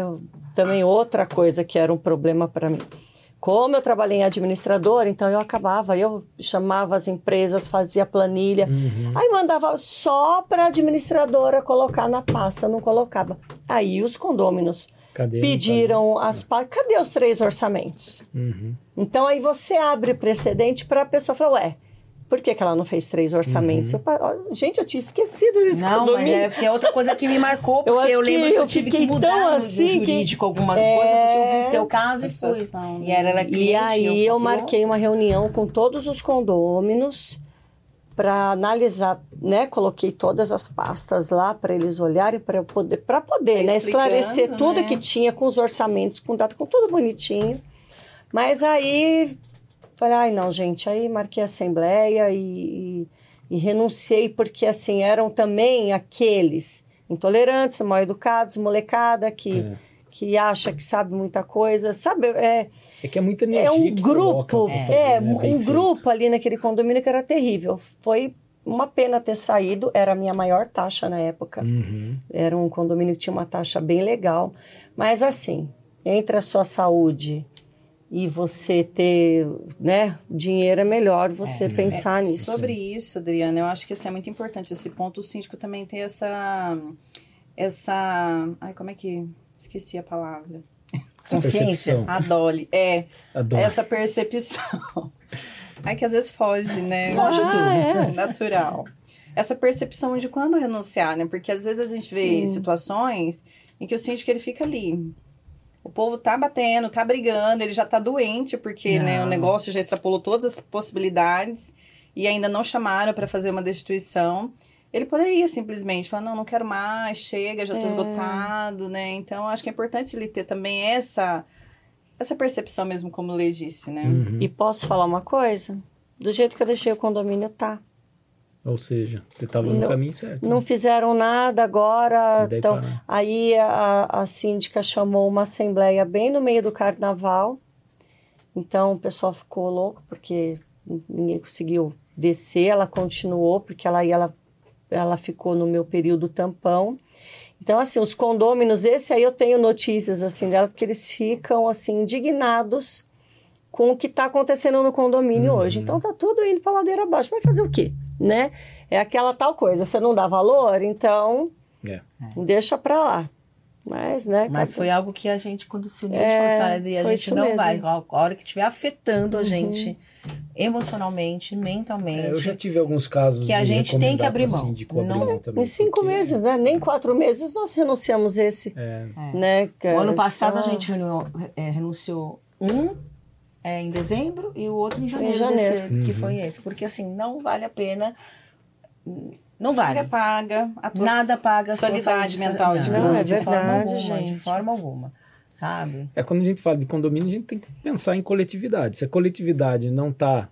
também outra coisa que era um problema para mim. Como eu trabalhei em administradora, então eu acabava, eu chamava as empresas, fazia planilha, Uhum. aí mandava só para a administradora colocar na pasta, não colocava. Aí os condôminos Cadê? pediram as pa- cadê os três orçamentos? Uhum. Então aí você abre precedente para a pessoa falar, ué, por que, que ela não fez três orçamentos? Eu pa- ó, gente, eu tinha esquecido desse Não, mas é porque é outra coisa que me marcou, porque eu, acho que lembro que eu eu tive que fiquei mudar assim que- jurídico algumas É. coisas, porque eu vi o teu caso e fui. situação, né? E era ela E cliente, aí eu fui- marquei uma reunião com todos os condôminos para analisar, né? Coloquei todas as pastas lá para eles olharem para poder, para poder, né? Explicando, Esclarecer tudo né? que tinha com os orçamentos, com data, com tudo bonitinho. Mas aí falei, ai não, gente, aí marquei a assembleia e, e, e renunciei porque assim eram também aqueles intolerantes, mal educados, molecada que É. que acha que sabe muita coisa, sabe? É, É que é muita energia é um que grupo, fazer, é, né, bem um feito. grupo ali naquele condomínio que era terrível. Foi uma pena ter saído, era a minha maior taxa na época. Uhum. Era um condomínio que tinha uma taxa bem legal. Mas assim, entre a sua saúde e você ter, né, dinheiro é melhor você pensar nisso. Sobre isso, Adriana, eu acho que assim, é muito importante esse ponto. O síndico também tem essa. Essa. Ai, como é que. Esqueci a palavra. Essa Consciência. percepção. A Dolly. É, essa percepção. Ai, que às vezes foge, né? Foge tudo. é. Natural. Essa percepção de quando renunciar, né? Porque às vezes a gente vê Sim. situações em que o síndico ele fica ali. O povo tá batendo, tá brigando, ele já tá doente, porque né, o Não. negócio já extrapolou todas as possibilidades e ainda não chamaram para fazer uma destituição. Ele poderia simplesmente falar, não, não quero mais, chega, já tô É. esgotado, né? Então, acho que é importante ele ter também essa essa percepção mesmo, como o Lê disse, né? Uhum. E posso falar uma coisa? Do jeito que eu deixei o condomínio, tá. Ou seja, você estava no Não- caminho certo. Não fizeram nada agora. Então, aí a, a síndica chamou uma assembleia bem no meio do carnaval. Então o pessoal ficou louco porque ninguém conseguiu descer. Ela continuou porque ela, ela, ela ficou no meu período tampão. Então, assim, os condôminos, esse aí eu tenho notícias assim dela, porque eles ficam assim indignados com o que está acontecendo no condomínio Uhum. hoje. Então tá tudo indo para ladeira abaixo. Vai fazer o quê? Né? É aquela tal coisa, você não dá valor, então É. deixa para lá. Mas, né? Mas cada- foi algo que a gente, quando se uniu, É, a gente falou assim, "Olha, a gente não mesmo. vai. A hora que estiver afetando a Uhum. gente emocionalmente, mentalmente. É, eu já tive alguns casos Que a de gente tem que abrir mão. abrir Não- mão também, Em cinco porque- meses, né? Nem quatro meses nós renunciamos esse, É, né? O cara? ano passado Então, a gente renunciou, é, renunciou um é, em dezembro e o outro em janeiro, janeiro. desse ano, que Uhum. foi esse. Porque assim, não vale a pena. Não vale. Nada paga a tua Nada paga a sua sanidade saúde mental de Não, é de forma verdade, alguma, De gente. forma alguma. Sabe? É quando a gente fala de condomínio, a gente tem que pensar em coletividade. Se a coletividade não está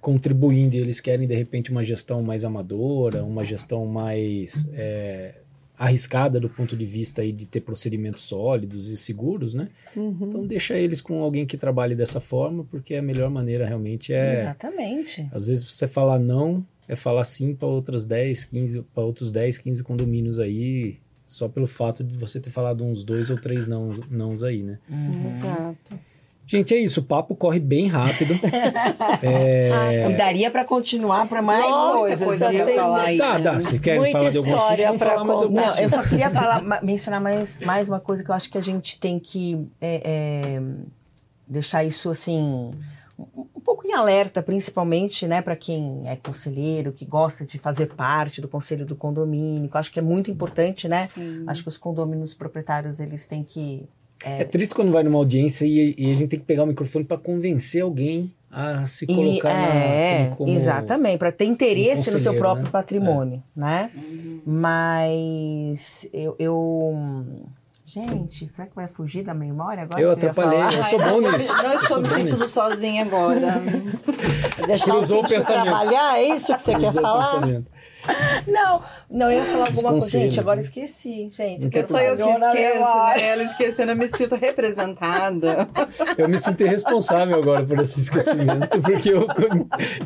contribuindo e eles querem, de repente, uma gestão mais amadora, uma gestão mais é, arriscada do ponto de vista aí de ter procedimentos sólidos e seguros, né? uhum. Então deixa eles com alguém que trabalhe dessa forma, porque a melhor maneira realmente é... Exatamente. Às vezes você falar não é falar sim para outras 10, 15, para outros 10, 15 condomínios aí, só pelo fato de você ter falado uns dois ou três não, nãos aí, né? Exato. Gente, é isso, o papo corre bem rápido. é... E daria para continuar para mais Nossa, coisas. coisa viu? eu ia falar aí. Dá, dá, se querem Muita falar de algum assunto, pra falar mais algum contar. Não, eu só queria falar, mencionar mais, mais uma coisa que eu acho que a gente tem que é, é, deixar isso assim pouco em alerta, principalmente, né, para quem é conselheiro, que gosta de fazer parte do conselho do condomínio, que eu acho que é muito importante, né? Sim. Acho que os condomínios proprietários eles têm que É triste quando vai numa audiência e, e a gente tem que pegar o microfone para convencer alguém a se E- colocar na- é, como- como- exatamente, para ter interesse no seu conselheiro, próprio né? patrimônio, né? Mas eu, eu- Gente, será que vai fugir da memória agora? Eu atrapalhei, falar? eu sou bom nisso. Não Eu estou me sentindo sozinha agora. Deixar Cruzou o o pensamento. trabalhar, é isso que você quer Cruzou o falar? pensamento. Não, não, eu ia falar alguma coisa. Gente, agora né? esqueci, gente. Não tem Só eu que esqueço, né? Ela esquecendo, eu me sinto representada. Eu me sinto responsável agora por esse esquecimento, porque eu,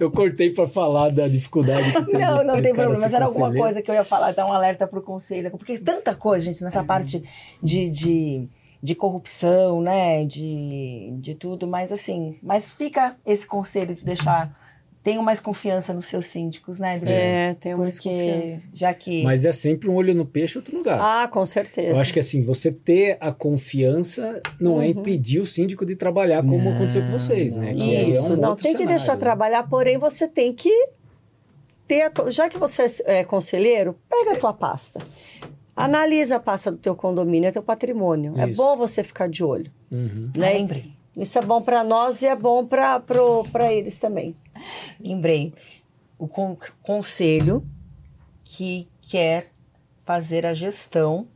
eu cortei para falar da dificuldade que tem. Não, não tem problema, mas era alguma conselheiro. coisa que eu ia falar, dar um alerta pro conselho. Porque tanta coisa, gente, nessa parte de, de, de corrupção, né? De, de tudo, mas assim, mas fica esse conselho de deixar. Tenham mais confiança nos seus síndicos, né, Adriana? É, tenho mais confiança. já que. Mas é sempre um olho no peixe, outro no gato. Ah, com certeza. Eu acho que assim, você ter a confiança não é impedir o síndico de trabalhar como Não, aconteceu com vocês, né? Que aí é Isso, um não tem que cenário, deixar né? trabalhar, porém você tem que ter, to- já que você é conselheiro, pega a tua pasta. Analisa a pasta do teu condomínio, é teu patrimônio. É Isso. bom você ficar de olho, Uhum. né? Lembrei. Isso é bom para nós e é bom para eles também. Lembrei. O con- conselho que quer fazer a gestão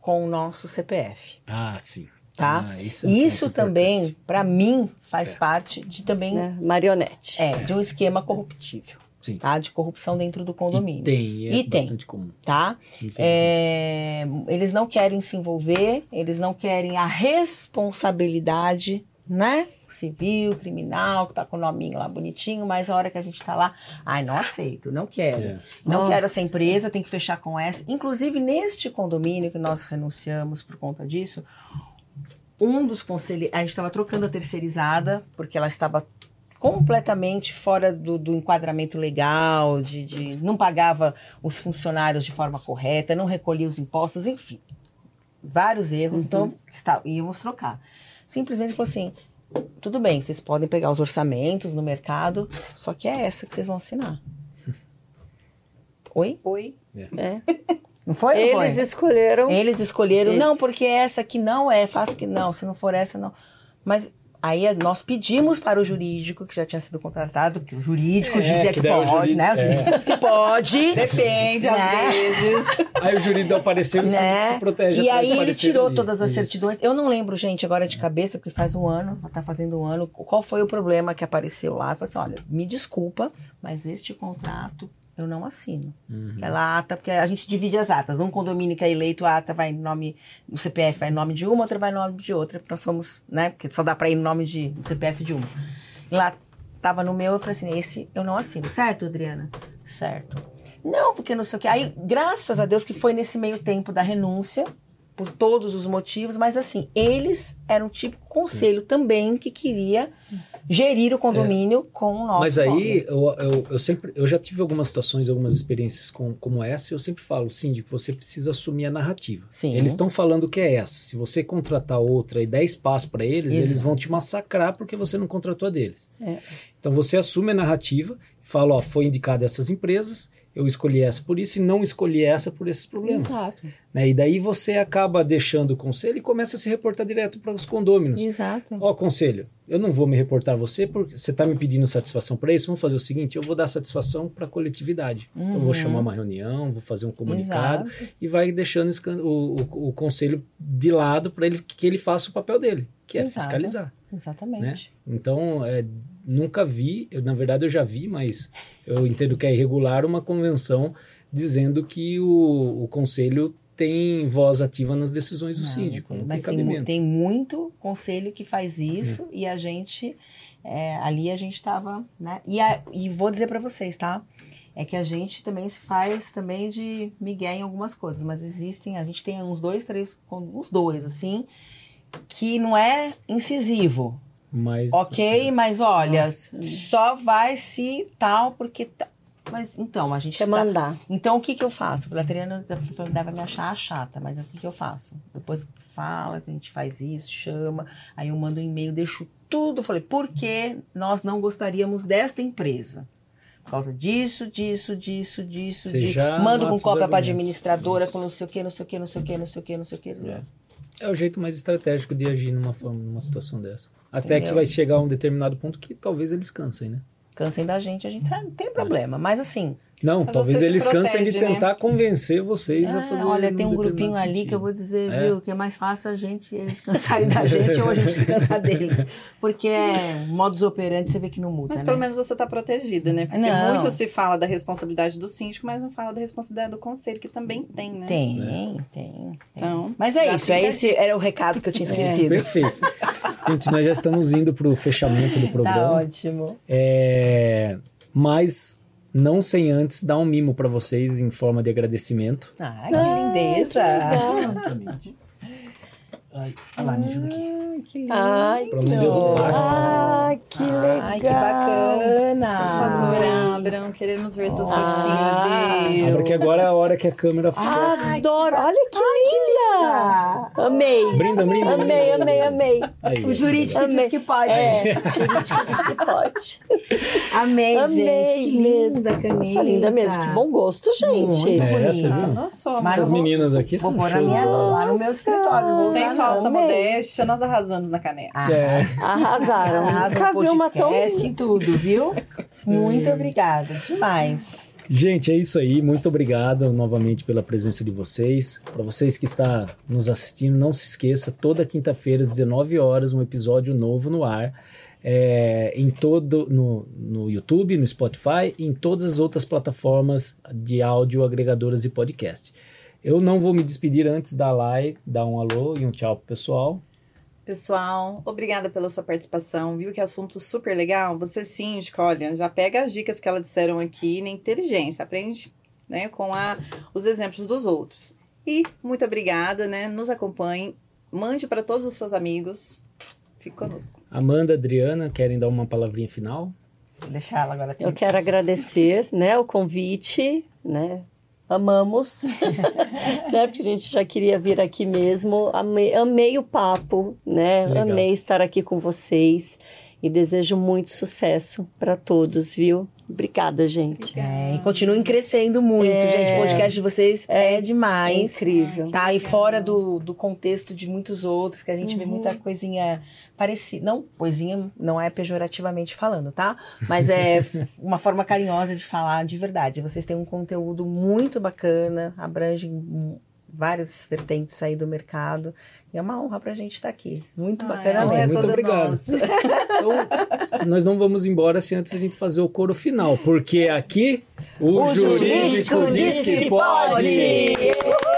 com o nosso CPF. Ah, sim. Tá? Ah, isso é Isso também, para mim, faz É. parte de também Né? Marionete. é, de um esquema corruptível, Sim. tá? De corrupção dentro do condomínio. E tem, é E tem. bastante comum. Tá? É, eles não querem se envolver, eles não querem a responsabilidade, né? Civil, criminal, que tá com o nominho lá bonitinho, mas a hora que a gente tá lá, ai, não aceito, não quero. É. Não Nossa. quero essa empresa, tem que fechar com essa. Inclusive, neste condomínio que nós renunciamos por conta disso, um dos conselheiros. A gente estava trocando a terceirizada, porque ela estava completamente fora do, do enquadramento legal, de, de não pagava os funcionários de forma correta, não recolhia os impostos, enfim. Vários erros, então está, íamos trocar. Simplesmente falou assim: tudo bem, vocês podem pegar os orçamentos no mercado, só que é essa que vocês vão assinar. Oi? Oi? É. Não foi? Não foi? Eles escolheram. Eles escolheram, Eles. não, porque essa aqui não é, faço que não, se não for essa, não. Mas aí eh, nós pedimos para o jurídico, que já tinha sido contratado, porque o jurídico É, dizia que que, pode, jurídico- né? O jurídico diz que pode. Depende, Né? às vezes. Aí o jurídico apareceu e se- né? se protege E aí ele tirou ali. todas as Isso. certidões. Eu não lembro, gente, agora de cabeça, porque faz um ano, tá fazendo um ano. Qual foi o problema que apareceu lá? Eu falei assim: olha, me desculpa, mas este contrato eu não assino. Uhum. Aquela ata, porque a gente divide as atas. Um condomínio que é eleito, a ata vai em nome, o CPF vai em nome de uma, outra vai em nome de outra, porque nós somos, né? Porque só dá pra ir em nome de CPF de uma. E lá tava no meu, eu falei assim: esse eu não assino, certo, Adriana? Certo. Não, porque não sei o que. Aí, graças a Deus que foi nesse meio tempo da renúncia, por todos os motivos, mas assim, eles eram tipo conselho também que queria gerir o condomínio com o nosso Mas aí eu, eu, eu sempre eu já tive algumas situações, algumas experiências com, como essa, e eu sempre falo, síndico, você precisa assumir a narrativa. Sim. Eles estão falando que é essa. Se você contratar outra e der espaço para eles, Exato. eles vão te massacrar porque você não contratou a deles. É. Então você assume a narrativa e fala, ó, foi indicada essas empresas, eu escolhi essa por isso e não escolhi essa por esses problemas. Exato. Né? E daí você acaba deixando o conselho e começa a se reportar direto para os condôminos. Exato. Ó, conselho, eu não vou me reportar a você porque você está me pedindo satisfação para isso. Vamos fazer o seguinte: eu vou dar satisfação para a coletividade. Eu Uhum. vou chamar uma reunião, vou fazer um comunicado e vai deixando o o, o- conselho de lado para ele que ele faça o papel dele, que é Exato. fiscalizar. Exatamente. Então, é, nunca vi, eu, na verdade eu já vi, mas eu entendo que é irregular uma convenção dizendo que o, o conselho tem voz ativa nas decisões do Não, síndico. Não mas tem cabimento. tem muito conselho que faz isso e a gente é, ali a gente estava, né? E, a- e vou dizer para vocês, tá? é que a gente também se faz também de migué em algumas coisas, mas existem, a gente tem uns dois, três, uns dois, assim, que não é incisivo. Mas. Ok, mas olha, só vai se tal, porque. Mas então, a gente. Quer tá- mandar. Então, o que que eu faço? A Adriana deve me achar chata, mas o que que eu faço? Depois que fala, que a gente faz isso, chama, aí eu mando um e-mail, deixo tudo. Falei, por que nós não gostaríamos desta empresa? Por causa disso, disso, disso, disso, Você disso. já Mando com cópia para administradora, com não sei o que, não sei o que, não sei o que, não sei o que, não sei o que. É. É o jeito mais estratégico de agir numa, forma, numa situação dessa. Até Entendeu? que vai chegar a um determinado ponto que talvez eles cansem, né? Cansem da gente, a gente sabe, não tem problema. Mas assim, Não, Mas talvez eles cansem de protege, né? tentar convencer vocês a Ah, fazer olha, tem um grupinho ali que eu vou dizer, É. viu, que é mais fácil a gente, eles cansarem da gente ou a gente se cansar deles. Porque é modus operandi, você vê que não muda, Mas né? pelo menos você está protegida, né? Porque Não. muito se fala da responsabilidade do síndico, mas não fala da responsabilidade do conselho, que também tem, né? Tem, tem, tem. Então, Mas é isso, é esse era o recado que eu tinha esquecido. Perfeito. Gente, nós já estamos indo para o fechamento do Tá programa. ótimo. É, mas não sem antes dar um mimo para vocês em forma de agradecimento. Ai, que lindeza. Exatamente. Ai, olha lá, me ajuda aqui. que lindo. Ai, Pra não derrubar. ai, que legal. Ai, que bacana. por favor, abram. Queremos ver seus Ah. rostinhos. Ah, porque agora é a hora que a câmera foca. Adoro. Olha que linda. Ah, Amei. Brinda, brinda. Amei, amei, amei. Aí, o jurídico Amei. diz que pode. É, jurídico diz que pode. Amei, Amei gente. Que linda. Nossa, linda mesmo. Que bom gosto, gente. Muito É, bonita. Ah. Mas Essas vou- meninas aqui Vou são pôr na minha, bola. lá no meu escritório. Vou usar, falsa. Amei. modéstia, nós arrasamos na caneca. Ah, É, Arrasaram. Arrasa Nunca vi uma tão... podcast em tudo, viu? Muito obrigada. Demais. Gente, é isso aí. Muito obrigado novamente pela presença de vocês. Para vocês que estão nos assistindo, não se esqueça, toda quinta-feira, às 19 horas, um episódio novo no ar. é, em todo no, no YouTube, no Spotify e em todas as outras plataformas de áudio agregadoras de podcast. Eu não vou me despedir antes da live, dar um alô e um tchau pro pessoal. Pessoal, obrigada pela sua participação. Viu que assunto super legal? Você síndico, olha, já pega as dicas que elas disseram aqui na inteligência, aprende né, com a, os exemplos dos outros. E muito obrigada, né? Nos acompanhem, mande para todos os seus amigos. Fique conosco. Amanda, Adriana, querem dar uma palavrinha final? Vou deixar ela agora. Eu quero agradecer, né, o convite, né? Amamos, né? Porque a gente já queria vir aqui mesmo. Amei, amei o papo, né? Legal. Amei estar aqui com vocês e desejo muito sucesso para todos, viu? Obrigada, gente. É, e continuem crescendo muito, gente. O podcast de vocês é, É demais. incrível. Tá? E fora do, do contexto de muitos outros, que a gente vê Uhum. muita coisinha parecida. Não, coisinha não é pejorativamente falando, tá? Mas é uma forma carinhosa de falar de verdade. Vocês têm um conteúdo muito bacana, abrangem várias vertentes aí do mercado. E é uma honra pra gente estar aqui. Muito bacana Ai, mesmo. é Muito obrigado. nossa. Então, nós não vamos embora sem antes a gente fazer o coro final, porque aqui o, O jurídico, jurídico diz diz que que pode. pode.